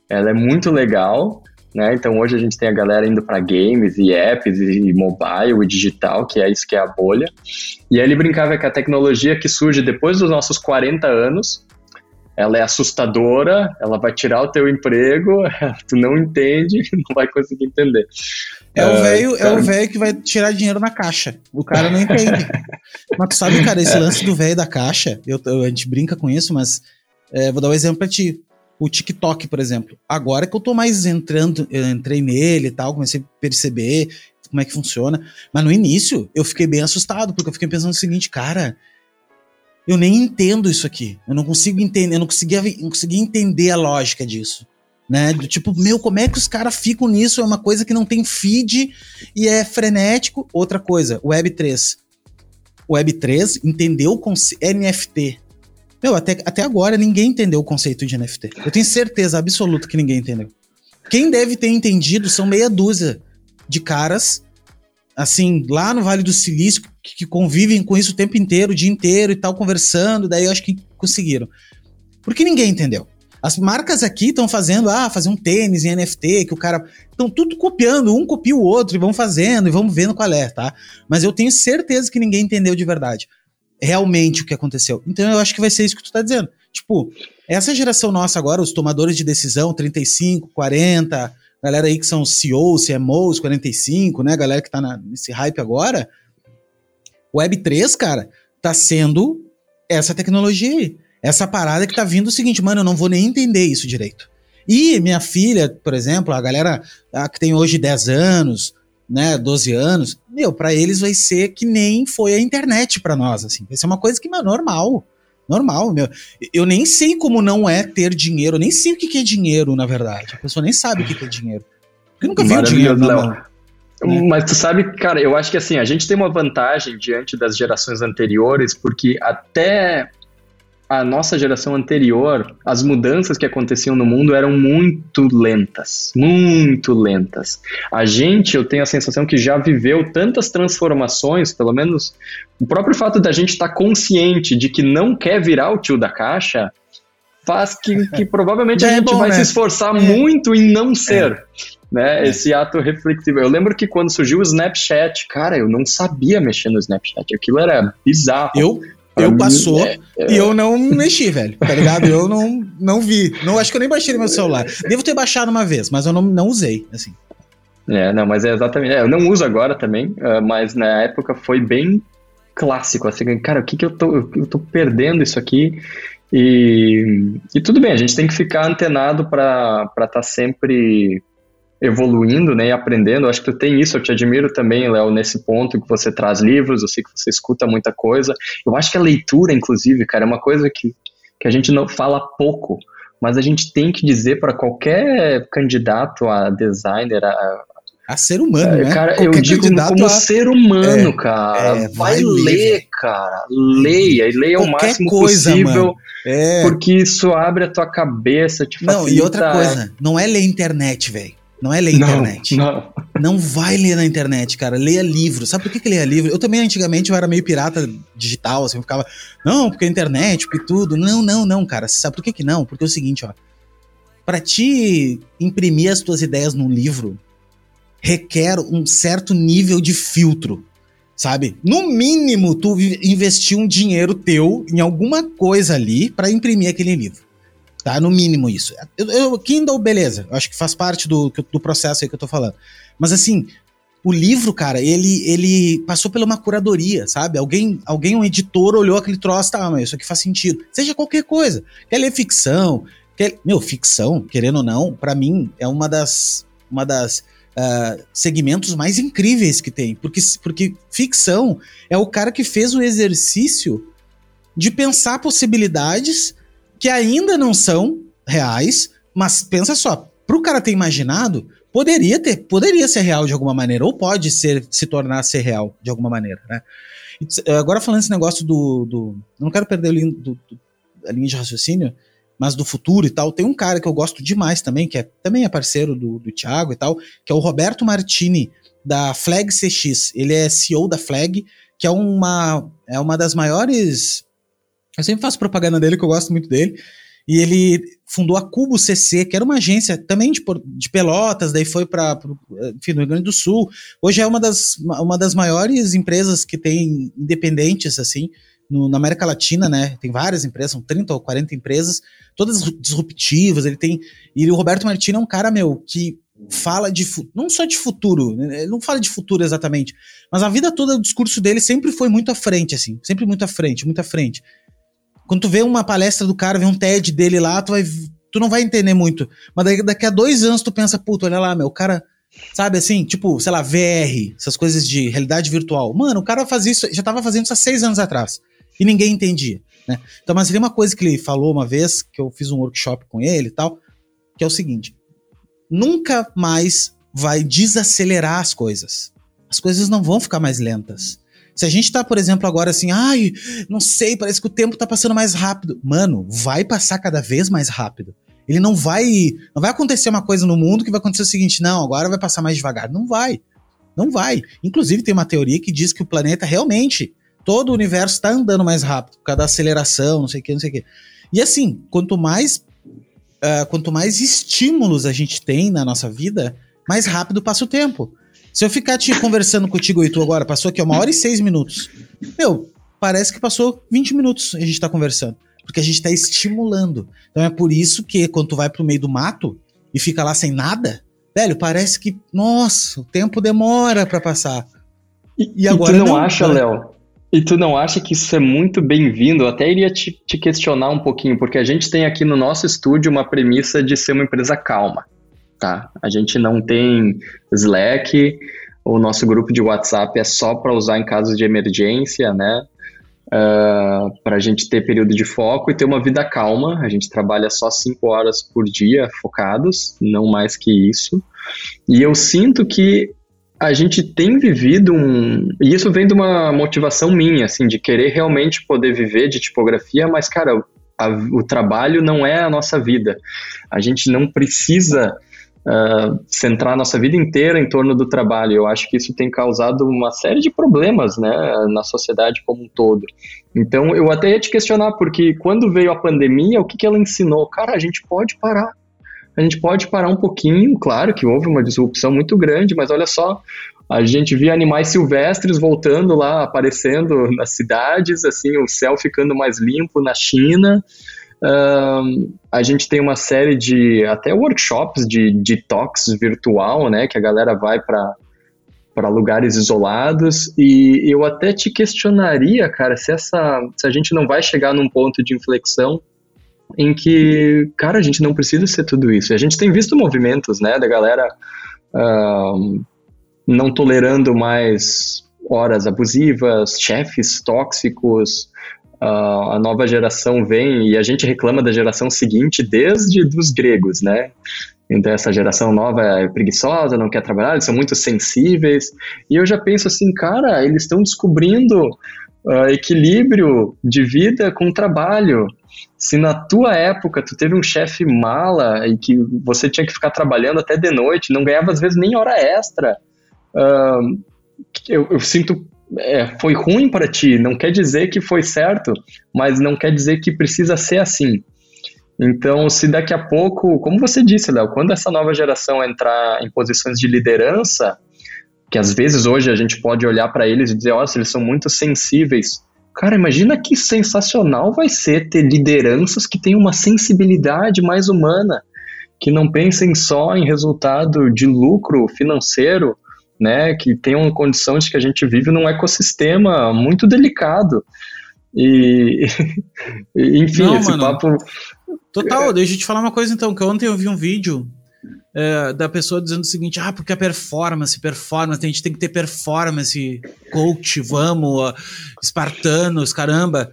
Speaker 2: ela é muito legal, né? Então hoje a gente tem a galera indo para games e apps e mobile e digital, que é isso que é a bolha. E aí ele brincava que a tecnologia que surge depois dos nossos 40 anos, ela é assustadora, ela vai tirar o teu emprego, tu não entende, não vai conseguir entender.
Speaker 1: É o velho, é o velho que vai tirar dinheiro na caixa. O cara não entende. mas tu sabe, cara, esse é. lance do velho da caixa, eu, a gente brinca com isso, mas é, vou dar um exemplo pra ti o TikTok, por exemplo. Agora que eu tô mais entrando, eu entrei nele e tal, comecei a perceber como é que funciona. Mas no início eu fiquei bem assustado, porque eu fiquei pensando o seguinte, cara, eu nem entendo isso aqui. Eu não consigo entender, eu não conseguia, não conseguia entender a lógica disso. Né? Do tipo, meu, como é que os caras ficam nisso? É uma coisa que não tem feed e é frenético. Outra coisa, Web3. Web3 entendeu o NFT. Meu, até, até agora ninguém entendeu o conceito de NFT. Eu tenho certeza absoluta que ninguém entendeu. Quem deve ter entendido são meia dúzia de caras, assim, lá no Vale do Silício, que, que convivem com isso o tempo inteiro, o dia inteiro e tal, conversando. Daí eu acho que conseguiram. Porque ninguém entendeu. As marcas aqui estão fazendo, ah, fazer um tênis em NFT, que o cara. Estão tudo copiando, um copia o outro e vão fazendo e vamos vendo qual é, tá? Mas eu tenho certeza que ninguém entendeu de verdade realmente o que aconteceu. Então eu acho que vai ser isso que tu tá dizendo. Tipo, essa geração nossa agora, os tomadores de decisão, 35, 40, galera aí que são CEOs, CMOs, 45, né? Galera que tá na, nesse hype agora. Web3, cara, tá sendo essa tecnologia aí. Essa parada que tá vindo o seguinte, mano, eu não vou nem entender isso direito. E minha filha, por exemplo, a galera a que tem hoje 10 anos, né, 12 anos, meu, para eles vai ser que nem foi a internet para nós, assim. Vai ser uma coisa que, é normal. Normal, meu. Eu nem sei como não é ter dinheiro, eu nem sei o que é dinheiro, na verdade. A pessoa nem sabe o que é dinheiro. Porque nunca viu dinheiro na mão. Né?
Speaker 2: Mas tu sabe, cara, eu acho que assim, a gente tem uma vantagem diante das gerações anteriores, porque até a nossa geração anterior, as mudanças que aconteciam no mundo eram muito lentas, muito lentas. A gente, eu tenho a sensação que já viveu tantas transformações, pelo menos o próprio fato da gente estar tá consciente de que não quer virar o tio da caixa, faz que, que provavelmente a é gente é bom, vai né? se esforçar é. muito em não ser. É. Né, é. esse ato reflexivo. Eu lembro que quando surgiu o Snapchat, cara, eu não sabia mexer no Snapchat. Aquilo era bizarro.
Speaker 1: Eu, eu passou é, é. e eu não mexi, velho. Tá ligado? Eu não, não vi. Não, acho que eu nem baixei no meu celular. Devo ter baixado uma vez, mas eu não, não usei, assim.
Speaker 2: É, não, mas é exatamente. É, eu não uso agora também, uh, mas na época foi bem clássico, assim, cara, o que que eu tô, eu tô perdendo isso aqui? E, e tudo bem, a gente tem que ficar antenado para estar tá sempre evoluindo né, e aprendendo. acho que tu tem isso, eu te admiro também, Léo, nesse ponto que você traz livros, eu sei que você escuta muita coisa. Eu acho que a leitura, inclusive, cara, é uma coisa que, que a gente não fala pouco, mas a gente tem que dizer para qualquer candidato a designer, a,
Speaker 1: a ser humano, é, né?
Speaker 2: Cara, Qualquer eu digo como a... ser humano, é, cara. É, vai, vai ler, ler, cara. Leia, e leia Qualquer o máximo coisa, possível. É. Porque isso abre a tua cabeça, te
Speaker 1: facilita. Não, e outra coisa, não é ler internet, velho. Não é ler internet. Não, não. vai ler na internet, cara. Leia livro. Sabe por que, que leia livro? Eu também, antigamente, eu era meio pirata digital, assim, eu ficava, não, porque a internet, porque tudo. Não, não, não, cara. Sabe por que, que não? Porque é o seguinte, ó. Pra te imprimir as tuas ideias num livro, requer um certo nível de filtro, sabe? No mínimo, tu investir um dinheiro teu em alguma coisa ali para imprimir aquele livro. Tá? No mínimo isso. Eu, eu, Kindle, beleza. Eu acho que faz parte do, do processo aí que eu tô falando. Mas assim, o livro, cara, ele, ele passou pela uma curadoria, sabe? Alguém, alguém, um editor olhou aquele troço, tá, mas isso aqui faz sentido. Seja qualquer coisa. Quer ler ficção, quer... Meu, ficção, querendo ou não, para mim é uma das, uma das uh, segmentos mais incríveis que tem. Porque, porque ficção é o cara que fez o exercício de pensar possibilidades que ainda não são reais, mas pensa só, pro cara ter imaginado, poderia ter, poderia ser real de alguma maneira, ou pode ser se tornar ser real de alguma maneira, né? Agora falando esse negócio do. do não quero perder do, do, a linha de raciocínio, mas do futuro e tal. Tem um cara que eu gosto demais também, que é, também é parceiro do, do Thiago e tal, que é o Roberto Martini, da Flag CX. Ele é CEO da Flag, que é uma, é uma das maiores. Eu sempre faço propaganda dele, que eu gosto muito dele. E ele fundou a Cubo CC, que era uma agência também de, de Pelotas, daí foi para enfim, no Rio Grande do Sul. Hoje é uma das, uma das maiores empresas que tem independentes, assim, no, na América Latina, né? Tem várias empresas, são 30 ou 40 empresas, todas disruptivas. Ele tem. E o Roberto Martini é um cara, meu, que fala de. Não só de futuro, né, ele não fala de futuro exatamente, mas a vida toda o discurso dele sempre foi muito à frente, assim. Sempre muito à frente, muito à frente. Quando tu vê uma palestra do cara, vê um TED dele lá, tu vai. Tu não vai entender muito. Mas daqui, daqui a dois anos tu pensa, puto, olha lá, meu, o cara. Sabe assim, tipo, sei lá, VR, essas coisas de realidade virtual. Mano, o cara faz isso, já tava fazendo isso há seis anos atrás e ninguém entendia. Né? Então, mas tem uma coisa que ele falou uma vez, que eu fiz um workshop com ele e tal, que é o seguinte: nunca mais vai desacelerar as coisas. As coisas não vão ficar mais lentas. Se a gente tá, por exemplo, agora assim, ai, não sei, parece que o tempo tá passando mais rápido. Mano, vai passar cada vez mais rápido. Ele não vai. Não vai acontecer uma coisa no mundo que vai acontecer o seguinte, não, agora vai passar mais devagar. Não vai. Não vai. Inclusive, tem uma teoria que diz que o planeta realmente todo o universo está andando mais rápido, por causa da aceleração, não sei o que, não sei o que. E assim, quanto mais, uh, quanto mais estímulos a gente tem na nossa vida, mais rápido passa o tempo. Se eu ficar te conversando contigo e tu agora, passou aqui uma hora e seis minutos. Meu, parece que passou 20 minutos a gente está conversando. Porque a gente está estimulando. Então é por isso que quando tu vai pro meio do mato e fica lá sem nada, velho, parece que, nossa, o tempo demora para passar.
Speaker 2: E, e agora e tu não, não acha, né? Léo, e tu não acha que isso é muito bem-vindo? Eu até iria te, te, questionar um pouquinho, porque a gente tem aqui no nosso estúdio uma premissa de ser uma empresa calma, tá? A gente não tem Slack, o nosso grupo de WhatsApp é só para usar em casos de emergência, né? Uh, ah, para a gente ter período de foco e ter uma vida calma. A gente trabalha só cinco horas por dia focados, não mais que isso. E eu sinto que a gente tem vivido um. E isso vem de uma motivação minha, assim, de querer realmente poder viver de tipografia, mas, cara, a, o trabalho não é a nossa vida. A gente não precisa uh, centrar nossa vida inteira em torno do trabalho. Eu acho que isso tem causado uma série de problemas, né, na sociedade como um todo. Então, eu até ia te questionar, porque quando veio a pandemia, o que, que ela ensinou? Cara, a gente pode parar a gente pode parar um pouquinho, claro que houve uma disrupção muito grande, mas olha só, a gente via animais silvestres voltando lá, aparecendo nas cidades, assim, o céu ficando mais limpo na China. A gente tem uma série de até workshops de detox virtual, né, que a galera vai para para lugares isolados e eu até te questionaria, cara, se essa se a gente não vai chegar num ponto de inflexão em que, cara, a gente não precisa ser tudo isso. A gente tem visto movimentos, né, da galera não tolerando mais horas abusivas, chefes tóxicos, uh, a nova geração vem e a gente reclama da geração seguinte desde dos gregos, né? Então essa geração nova é preguiçosa, não quer trabalhar, eles são muito sensíveis. E eu já penso assim, cara, eles estão descobrindo uh, equilíbrio de vida com trabalho. Se na tua época tu teve um chefe mala e que você tinha que ficar trabalhando até de noite, não ganhava às vezes nem hora extra, uh, eu, eu, sinto é, foi ruim para ti. Não quer dizer que foi certo, mas não quer dizer que precisa ser assim. Então, se daqui a pouco, como você disse, Léo, quando essa nova geração entrar em posições de liderança, que às vezes hoje a gente pode olhar para eles e dizer, olha, eles são muito sensíveis. Cara, imagina que sensacional vai ser ter lideranças que têm uma sensibilidade mais humana, que não pensem só em resultado de lucro financeiro, né, que tenham condição de que a gente vive num ecossistema muito delicado. E, enfim, não, esse mano. papo
Speaker 1: Total, deixa eu te falar uma coisa então, que ontem eu vi um vídeo é, da pessoa dizendo o seguinte, ah, porque a performance, performance, a gente tem que ter performance, coach, vamos, espartanos, caramba.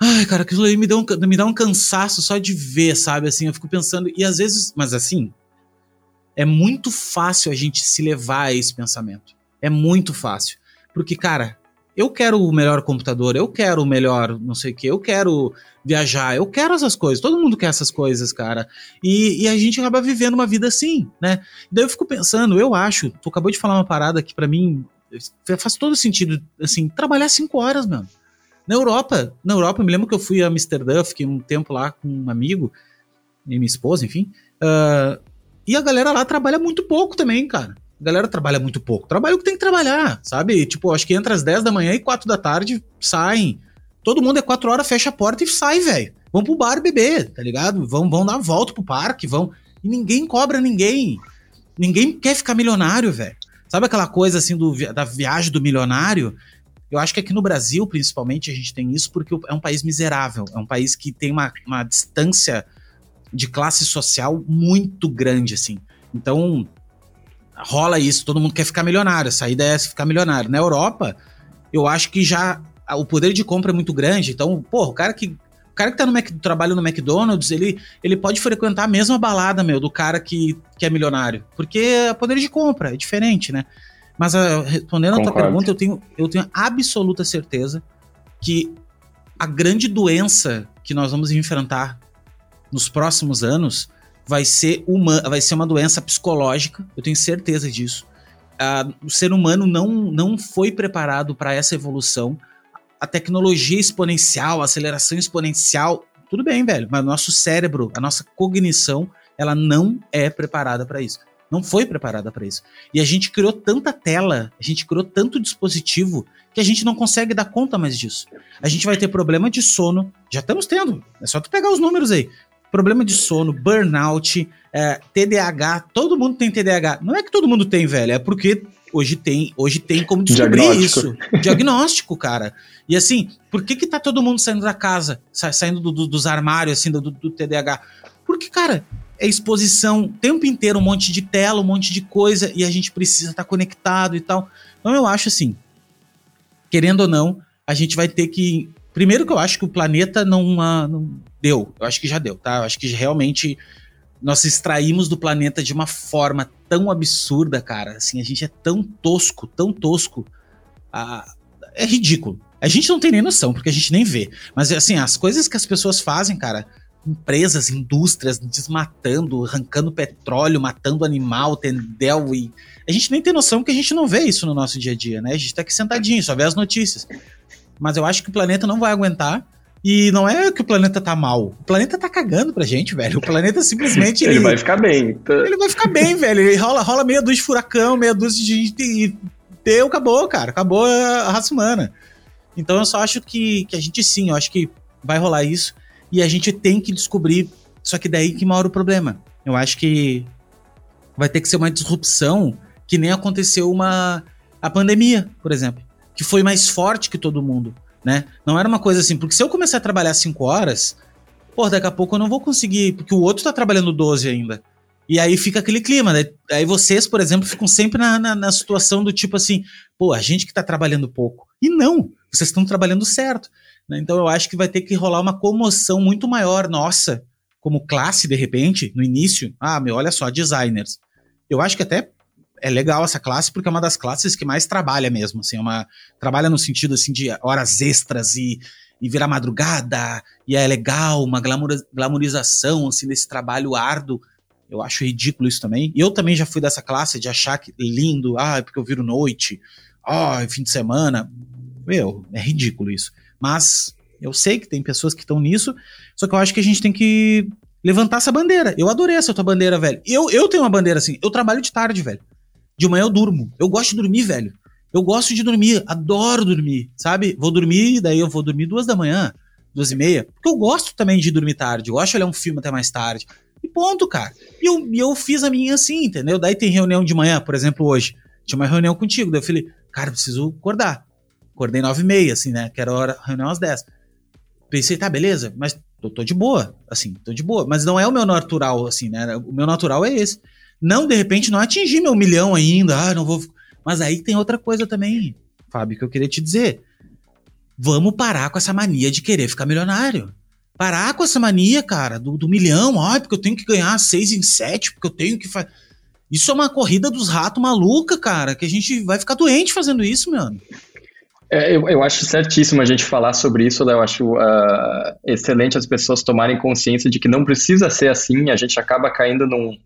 Speaker 1: Ai, cara, aquilo aí me dá, um, me dá um cansaço só de ver, sabe? Assim, eu fico pensando, e às vezes, mas assim, é muito fácil a gente se levar a esse pensamento. É muito fácil. Porque, cara, eu quero o melhor computador, eu quero o melhor não sei o que, eu quero viajar, eu quero essas coisas, todo mundo quer essas coisas, cara. E, e a gente acaba vivendo uma vida assim, né? Daí eu fico pensando, eu acho, tu acabou de falar uma parada que para mim faz todo sentido, assim, trabalhar cinco horas, mano. Na Europa, na Europa, eu me lembro que eu fui a Amsterdã, fiquei um tempo lá com um amigo e minha esposa, enfim. Uh, e a galera lá trabalha muito pouco também, cara. A galera trabalha muito pouco. Trabalha o que tem que trabalhar, sabe? Tipo, acho que entra às 10 da manhã e 4 da tarde saem. Todo mundo é 4 horas, fecha a porta e sai, velho. Vão pro bar beber, tá ligado? Vão, vão dar volta pro parque, vão. E ninguém cobra ninguém. Ninguém quer ficar milionário, velho. Sabe aquela coisa assim do, da viagem do milionário? Eu acho que aqui no Brasil, principalmente, a gente tem isso porque é um país miserável. É um país que tem uma, uma distância de classe social muito grande, assim. Então, rola isso, todo mundo quer ficar milionário, a saída é ficar milionário. Na Europa, eu acho que já o poder de compra é muito grande, então, pô, o cara que o cara que tá no Mac, trabalha no McDonald's, ele, ele pode frequentar a mesma balada, meu, do cara que, que é milionário. Porque é poder de compra, é diferente, né? Mas uh, respondendo Concordo. a tua pergunta, eu tenho, eu tenho absoluta certeza que a grande doença que nós vamos enfrentar nos próximos anos vai ser, uma, vai ser uma doença psicológica, eu tenho certeza disso. Uh, o ser humano não, não foi preparado para essa evolução. A tecnologia exponencial, a aceleração exponencial, tudo bem, velho, mas o nosso cérebro, a nossa cognição, ela não é preparada para isso. Não foi preparada para isso. E a gente criou tanta tela, a gente criou tanto dispositivo que a gente não consegue dar conta mais disso. A gente vai ter problema de sono, já estamos tendo. É só tu pegar os números aí problema de sono, burnout, é, TDAH, todo mundo tem TDAH. Não é que todo mundo tem, velho, é porque hoje tem, hoje tem como descobrir isso. Diagnóstico, cara. E assim, por que que tá todo mundo saindo da casa, sa saindo do, do, dos armários, assim, do, do TDAH? Porque, cara, é exposição o tempo inteiro, um monte de tela, um monte de coisa, e a gente precisa estar tá conectado e tal. Então eu acho assim, querendo ou não, a gente vai ter que Primeiro que eu acho que o planeta não, não deu. Eu acho que já deu, tá? Eu acho que realmente nós extraímos do planeta de uma forma tão absurda, cara. Assim, a gente é tão tosco, tão tosco. Uh, é ridículo. A gente não tem nem noção, porque a gente nem vê. Mas, assim, as coisas que as pessoas fazem, cara, empresas, indústrias desmatando, arrancando petróleo, matando animal, tendel e. A gente nem tem noção que a gente não vê isso no nosso dia a dia, né? A gente tá aqui sentadinho, só vê as notícias. Mas eu acho que o planeta não vai aguentar. E não é que o planeta tá mal. O planeta tá cagando pra gente, velho. O planeta simplesmente.
Speaker 2: ele, ele, vai ficar bem.
Speaker 1: Tá? Ele vai ficar bem, velho. Ele rola, rola meia dúzia de furacão, meia dúzia de e deu, acabou, cara. Acabou a raça humana. Então eu só acho que, que a gente sim, eu acho que vai rolar isso. E a gente tem que descobrir. Só que daí que mora o problema. Eu acho que vai ter que ser uma disrupção que nem aconteceu uma a pandemia, por exemplo que foi mais forte que todo mundo, né? Não era uma coisa assim, porque se eu começar a trabalhar cinco horas, pô, daqui a pouco eu não vou conseguir, porque o outro tá trabalhando 12 ainda. E aí fica aquele clima, né? Aí vocês, por exemplo, ficam sempre na, na, na situação do tipo assim, pô, a gente que tá trabalhando pouco. E não, vocês estão trabalhando certo. Né? Então eu acho que vai ter que rolar uma comoção muito maior nossa, como classe, de repente, no início. Ah, meu, olha só, designers. Eu acho que até é legal essa classe porque é uma das classes que mais trabalha mesmo, assim, é uma trabalha no sentido assim de horas extras e, e virar madrugada, e é legal, uma glamour, glamourização assim desse trabalho árduo. Eu acho ridículo isso também. E eu também já fui dessa classe de achar que lindo, ah, é porque eu viro noite, ah, oh, fim de semana. Meu, é ridículo isso. Mas eu sei que tem pessoas que estão nisso, só que eu acho que a gente tem que levantar essa bandeira. Eu adorei essa tua bandeira, velho. Eu, eu tenho uma bandeira assim, eu trabalho de tarde, velho. De manhã eu durmo. Eu gosto de dormir, velho. Eu gosto de dormir, adoro dormir, sabe? Vou dormir, daí eu vou dormir duas da manhã, duas e meia. Porque eu gosto também de dormir tarde. Eu gosto de olhar um filme até mais tarde. E ponto, cara. E eu, eu fiz a minha assim, entendeu? Daí tem reunião de manhã, por exemplo, hoje. Tinha uma reunião contigo. Daí eu falei, cara, preciso acordar. Acordei nove e meia, assim, né? Que era hora, reunião às dez. Pensei, tá, beleza, mas tô, tô de boa, assim, tô de boa. Mas não é o meu natural, assim, né? O meu natural é esse. Não, de repente, não atingir meu milhão ainda, ah, não vou. Mas aí tem outra coisa também, Fábio, que eu queria te dizer. Vamos parar com essa mania de querer ficar milionário. Parar com essa mania, cara, do, do milhão, ah, porque eu tenho que ganhar seis em sete, porque eu tenho que fazer. Isso é uma corrida dos ratos maluca, cara, que a gente vai ficar doente fazendo isso, mano.
Speaker 2: É, eu, eu, acho certíssimo a gente falar sobre isso, eu acho uh, excelente as pessoas tomarem consciência de que não precisa ser assim, a gente acaba caindo num,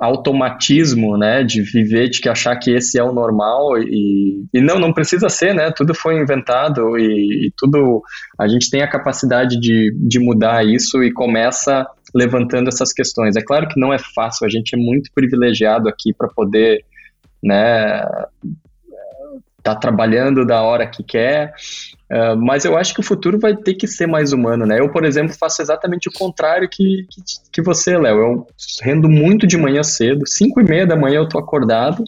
Speaker 2: automatismo, né, de viver, de que achar que esse é o normal e, e não, não precisa ser, né, tudo foi inventado e, e, tudo, a gente tem a capacidade de, de mudar isso e começa levantando essas questões. É claro que não é fácil, a gente é muito privilegiado aqui para poder, né, tá trabalhando da hora que quer, uh, mas eu acho que o futuro vai ter que ser mais humano, né? Eu, por exemplo, faço exatamente o contrário que, que, que você, Léo. Eu rendo muito de manhã cedo, 5 e meia da manhã eu tô acordado,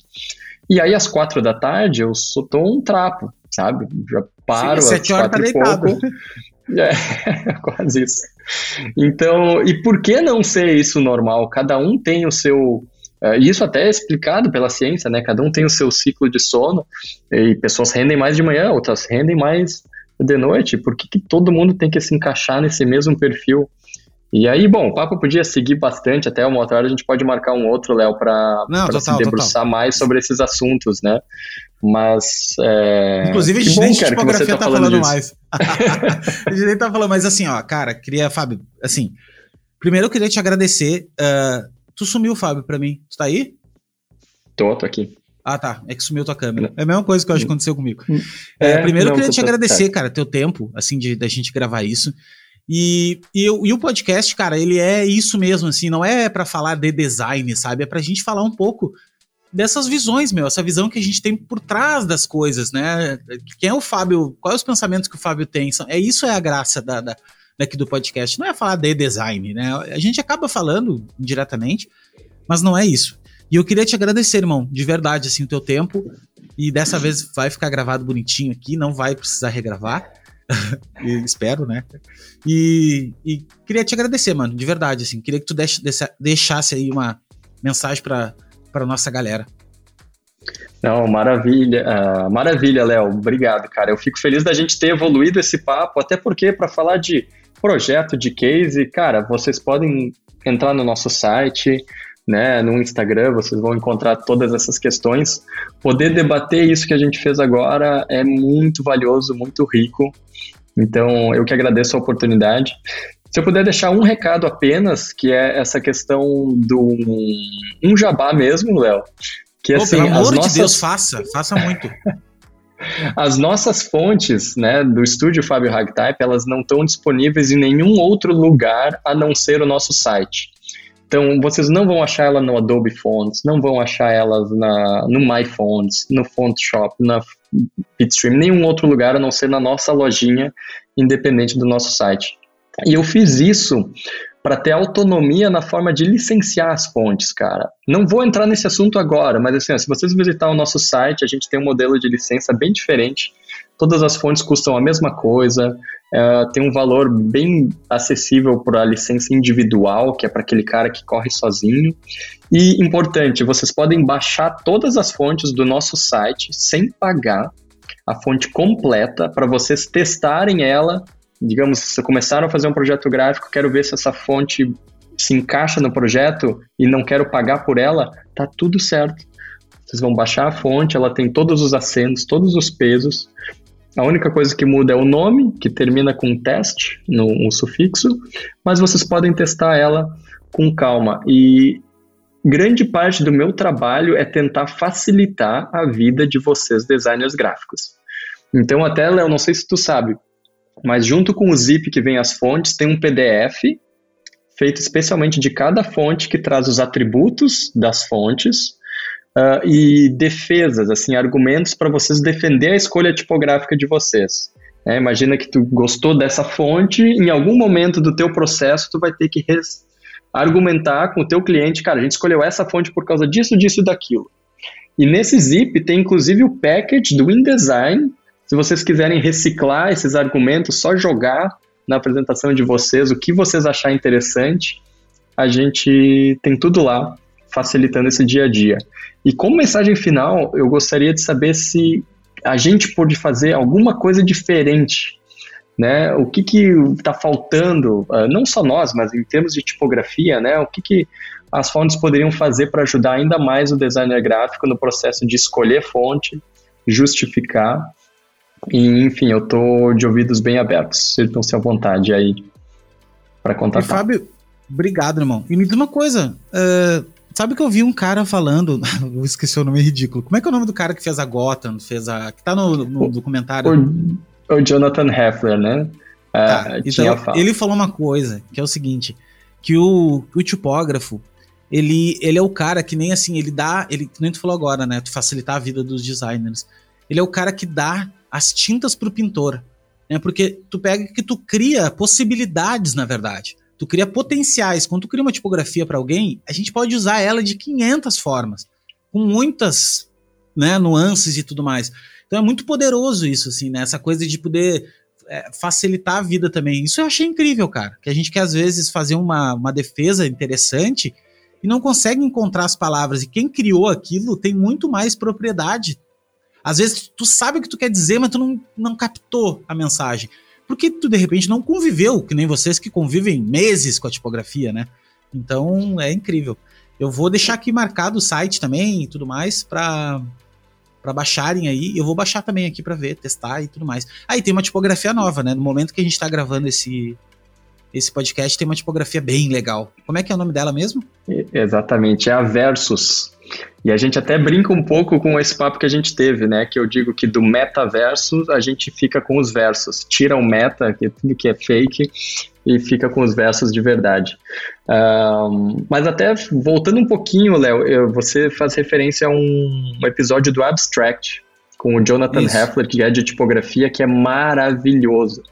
Speaker 2: e aí às quatro da tarde eu só tô um trapo, sabe? Já paro Sim, às quatro tá e pouco. É, quase isso. Então, e por que não ser isso normal? Cada um tem o seu Uh, isso até é explicado pela ciência, né? Cada um tem o seu ciclo de sono e pessoas rendem mais de manhã, outras rendem mais de noite. Por que, que todo mundo tem que se encaixar nesse mesmo perfil? E aí, bom, o papo podia seguir bastante, até uma outra hora a gente pode marcar um outro, Léo, para se debruçar total. mais sobre esses assuntos, né? Mas. É...
Speaker 1: Inclusive, a gente nem de tipografia tá, tá falando, falando mais. a gente nem tá falando, mas assim, ó, cara, queria, Fábio, assim. Primeiro eu queria te agradecer. Uh, Tu sumiu, Fábio, pra mim. Tu tá aí?
Speaker 2: Tô, tô aqui.
Speaker 1: Ah, tá. É que sumiu tua câmera. É a mesma coisa que eu acho que aconteceu comigo. É, é, primeiro não, eu queria te agradecer, cara, teu tempo, assim, de da gente gravar isso. E, e, e, o podcast, cara, ele é isso mesmo, assim, não é para falar de design, sabe? É pra gente falar um pouco dessas visões, meu, essa visão que a gente tem por trás das coisas, né? Quem é o Fábio? Quais os pensamentos que o Fábio tem? É isso é a graça da, da daqui do podcast. Não é falar de design, né? A gente acaba falando indiretamente, mas não é isso. E eu queria te agradecer, irmão, de verdade, assim, o teu tempo. E dessa vez vai ficar gravado bonitinho aqui, não vai precisar regravar. espero, né? E, e, queria te agradecer, mano, de verdade, assim. Queria que tu deixasse aí uma mensagem para para nossa galera.
Speaker 2: Não, maravilha, uh, maravilha, Léo. Obrigado, cara. Eu fico feliz da gente ter evoluído esse papo, até porque para falar de projeto, de case, cara, vocês podem entrar no nosso site, né, no Instagram, vocês vão encontrar todas essas questões. Poder debater isso que a gente fez agora é muito valioso, muito rico. Então, eu que agradeço a oportunidade. Se eu puder deixar um recado apenas, que é essa questão do um jabá mesmo, Léo,
Speaker 1: que assim, pelo amor nossas... de Deus, faça, faça muito.
Speaker 2: as nossas fontes, né, do estúdio Fábio Ragtype, elas não estão disponíveis em nenhum outro lugar a não ser o nosso site. Então, vocês não vão achar ela no Adobe Fonts, não vão achar elas na, no My Fonts, no Font Shop, na Bitstream, nenhum outro lugar a não ser na nossa lojinha, independente do nosso site. E eu fiz isso para ter autonomia na forma de licenciar as fontes, cara. Não vou entrar nesse assunto agora, mas assim, se vocês visitar o nosso site, a gente tem um modelo de licença bem diferente, todas as fontes custam a mesma coisa, é, tem um valor bem acessível para a licença individual, que é para aquele cara que corre sozinho. E importante, vocês podem baixar todas as fontes do nosso site sem pagar a fonte completa para vocês testarem ela. Digamos, se começaram a fazer um projeto gráfico, quero ver se essa fonte se encaixa no projeto e não quero pagar por ela, tá tudo certo. Vocês vão baixar a fonte, ela tem todos os acentos, todos os pesos. A única coisa que muda é o nome, que termina com teste, no um sufixo, mas vocês podem testar ela com calma. E grande parte do meu trabalho é tentar facilitar a vida de vocês, designers gráficos. Então, até, Léo, não sei se tu sabe, mas junto com o zip que vem as fontes, tem um PDF feito especialmente de cada fonte que traz os atributos das fontes uh, e defesas, assim, argumentos para vocês defender a escolha tipográfica de vocês. É, imagina que tu gostou dessa fonte, em algum momento do teu processo tu vai ter que argumentar com o teu cliente, cara, a gente escolheu essa fonte por causa disso, disso e daquilo. E nesse zip tem inclusive o package do InDesign, se vocês quiserem reciclar esses argumentos, só jogar na apresentação de vocês o que vocês achar interessante, a gente tem tudo lá facilitando esse dia a dia. E como mensagem final, eu gostaria de saber se a gente pode fazer alguma coisa diferente, né? O que que está faltando, uh, não só nós, mas em termos de tipografia, né? O que que as fontes poderiam fazer para ajudar ainda mais o designer gráfico no processo de escolher fonte, justificar e, enfim, eu tô de ouvidos bem abertos. Sintam-se à vontade aí para contar.
Speaker 1: Fábio, obrigado, irmão. E me diz uma coisa, uh, Sabe que eu vi um cara falando. eu esqueci o nome ridículo. Como é que é o nome do cara que fez a Gotham? Fez a. Que tá no, no o, documentário?
Speaker 2: O, o, Jonathan Heffler, né?
Speaker 1: Ah, então, ele falou uma coisa, que é o seguinte: que o, o tipógrafo, ele, ele é o cara que nem assim, ele dá. Ele, nem tu falou agora, né? Tu facilitar a vida dos designers. Ele é o cara que dá as tintas pro pintor. Né? Porque tu pega que tu cria possibilidades, na verdade tu cria potenciais. Quando tu cria uma tipografia para alguém, a gente pode usar ela de 500 formas, com muitas né, nuances e tudo mais. Então é muito poderoso isso, assim, né? Essa coisa de poder é, facilitar a vida também. Isso eu achei incrível, cara. Que a gente quer, às vezes, fazer uma, uma defesa interessante e não consegue encontrar as palavras. E quem criou aquilo tem muito mais propriedade. Às vezes tu sabe o que tu quer dizer, mas tu não, não captou a mensagem porque tu de repente não conviveu, que nem vocês que convivem meses com a tipografia, né? Então é incrível. Eu vou deixar aqui marcado o site também e tudo mais para para baixarem aí. Eu vou baixar também aqui para ver, testar e tudo mais. Aí ah, tem uma tipografia nova, né? No momento que a gente tá gravando esse esse podcast tem uma tipografia bem legal. Como é que é o nome dela mesmo?
Speaker 2: Exatamente, é a Versus. E a gente até brinca um pouco com esse papo que a gente teve, né? Que eu digo que do metaverso a gente fica com os versos, tira o meta, que é tudo que é fake, e fica com os versos de verdade. Um, mas até voltando um pouquinho, Léo, você faz referência a um, um, episódio do Abstract com o Jonathan Isso. Heffler, que é de tipografia, que é maravilhoso.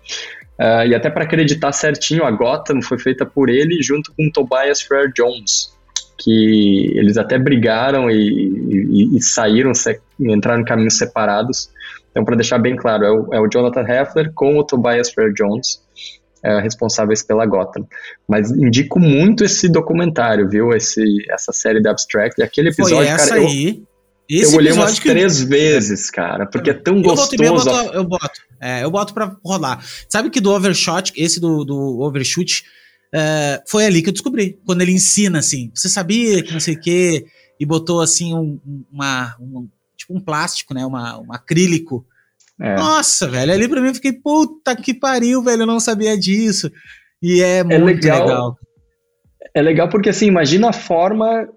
Speaker 2: Uh, e até para acreditar certinho, a Gotham foi feita por ele junto com Tobias Frere Jones que eles até brigaram e, e, e saíram, entraram em caminhos separados. Então, para deixar bem claro, é o, é o, Jonathan Heffler com o Tobias Fair Jones, é, responsáveis pela Gotham. Mas indico muito esse documentário, viu? Esse, essa série da Abstract. E aquele episódio, Foi essa cara, aí. Eu, eu olhei umas três vezes, cara, porque é tão eu gostoso. eu
Speaker 1: boto, eu boto, é, eu boto pra rolar. Sabe que do Overshot, esse do, do Overshoot, é, foi ali que eu descobri. Quando ele ensina assim, você sabia que não sei o quê, e botou assim um, uma, um, tipo um plástico, né? Uma, um acrílico. É. Nossa, velho, ali pra mim eu fiquei, puta que pariu, velho, eu não sabia disso. E é, é muito legal. legal.
Speaker 2: É legal porque assim, imagina a forma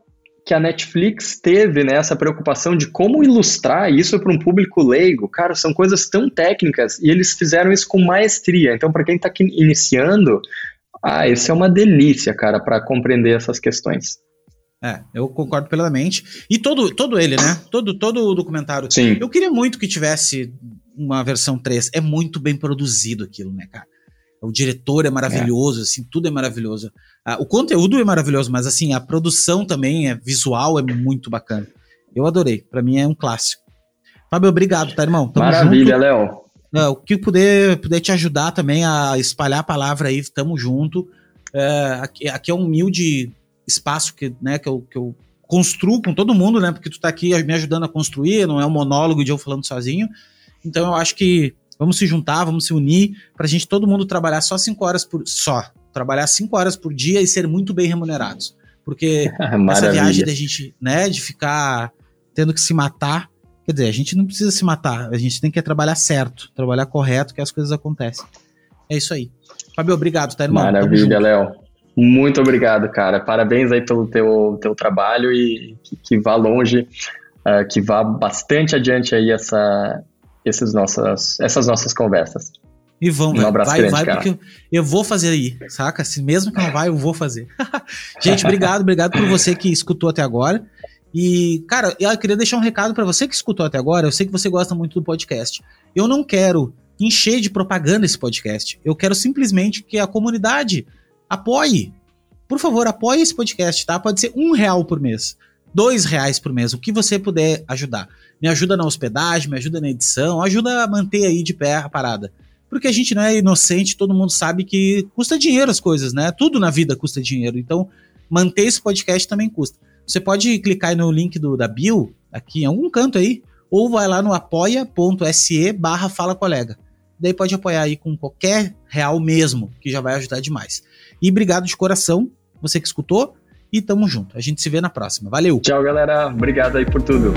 Speaker 2: que a Netflix teve né, essa preocupação de como ilustrar isso para um público leigo. Cara, são coisas tão técnicas e eles fizeram isso com maestria. Então, para quem está iniciando, ah, isso é uma delícia, cara, para compreender essas questões.
Speaker 1: É, eu concordo plenamente. E todo, todo ele, né? Todo, todo o documentário.
Speaker 2: Sim.
Speaker 1: Eu queria muito que tivesse uma versão 3. É muito bem produzido aquilo, né, cara? O diretor é maravilhoso, é. assim, tudo é maravilhoso. Ah, o conteúdo é maravilhoso, mas assim, a produção também é visual, é muito bacana. Eu adorei. Para mim é um clássico. Fábio, obrigado, tá, irmão?
Speaker 2: Tamo Maravilha, Léo.
Speaker 1: uh, o que puder, puder te ajudar também a espalhar a palavra aí, tamo junto. Uh, aqui, aqui, é um humilde espaço que, né, que, eu, que eu construo com todo mundo, né? Porque tu tá aqui me ajudando a construir, não é um monólogo de eu falando sozinho. Então eu acho que vamos se juntar, vamos se unir pra gente todo mundo trabalhar só cinco horas por só, trabalhar cinco horas por dia e ser muito bem remunerados. Porque essa viagem da gente, né, de ficar tendo que se matar, quer dizer, a gente não precisa se matar, a gente tem que trabalhar certo, trabalhar correto, que as coisas acontecem. É isso aí. Fabio, obrigado, tá, irmão?
Speaker 2: Maravilha, Léo. Muito obrigado, cara. Parabéns aí pelo teu, teu trabalho e que, que vá longe, uh, que vá bastante adiante aí essa, esses nossas, essas nossas conversas.
Speaker 1: E vão, um abraço vai, grande, vai, cara. porque eu vou fazer aí, saca? Se mesmo que não vai, eu vou fazer. Gente, obrigado, obrigado por você que escutou até agora. E, cara, eu queria deixar um recado para você que escutou até agora. Eu sei que você gosta muito do podcast. Eu não quero encher de propaganda esse podcast. Eu quero simplesmente que a comunidade apoie. Por favor, apoie esse podcast, tá? Pode ser um real por mês, dois reais por mês, o que você puder ajudar. Me ajuda na hospedagem, me ajuda na edição, ajuda a manter aí de pé a parada. Porque a gente não é inocente, todo mundo sabe que custa dinheiro as coisas, né? Tudo na vida custa dinheiro. Então, manter esse podcast também custa. Você pode clicar aí no link do, da Bill, aqui em algum canto aí, ou vai lá no apoia.se barra fala colega. Daí pode apoiar aí com qualquer real mesmo, que já vai ajudar demais. E obrigado de coração, você que escutou, e tamo junto. A gente se vê na próxima. Valeu!
Speaker 2: Tchau, galera. Obrigado aí por tudo.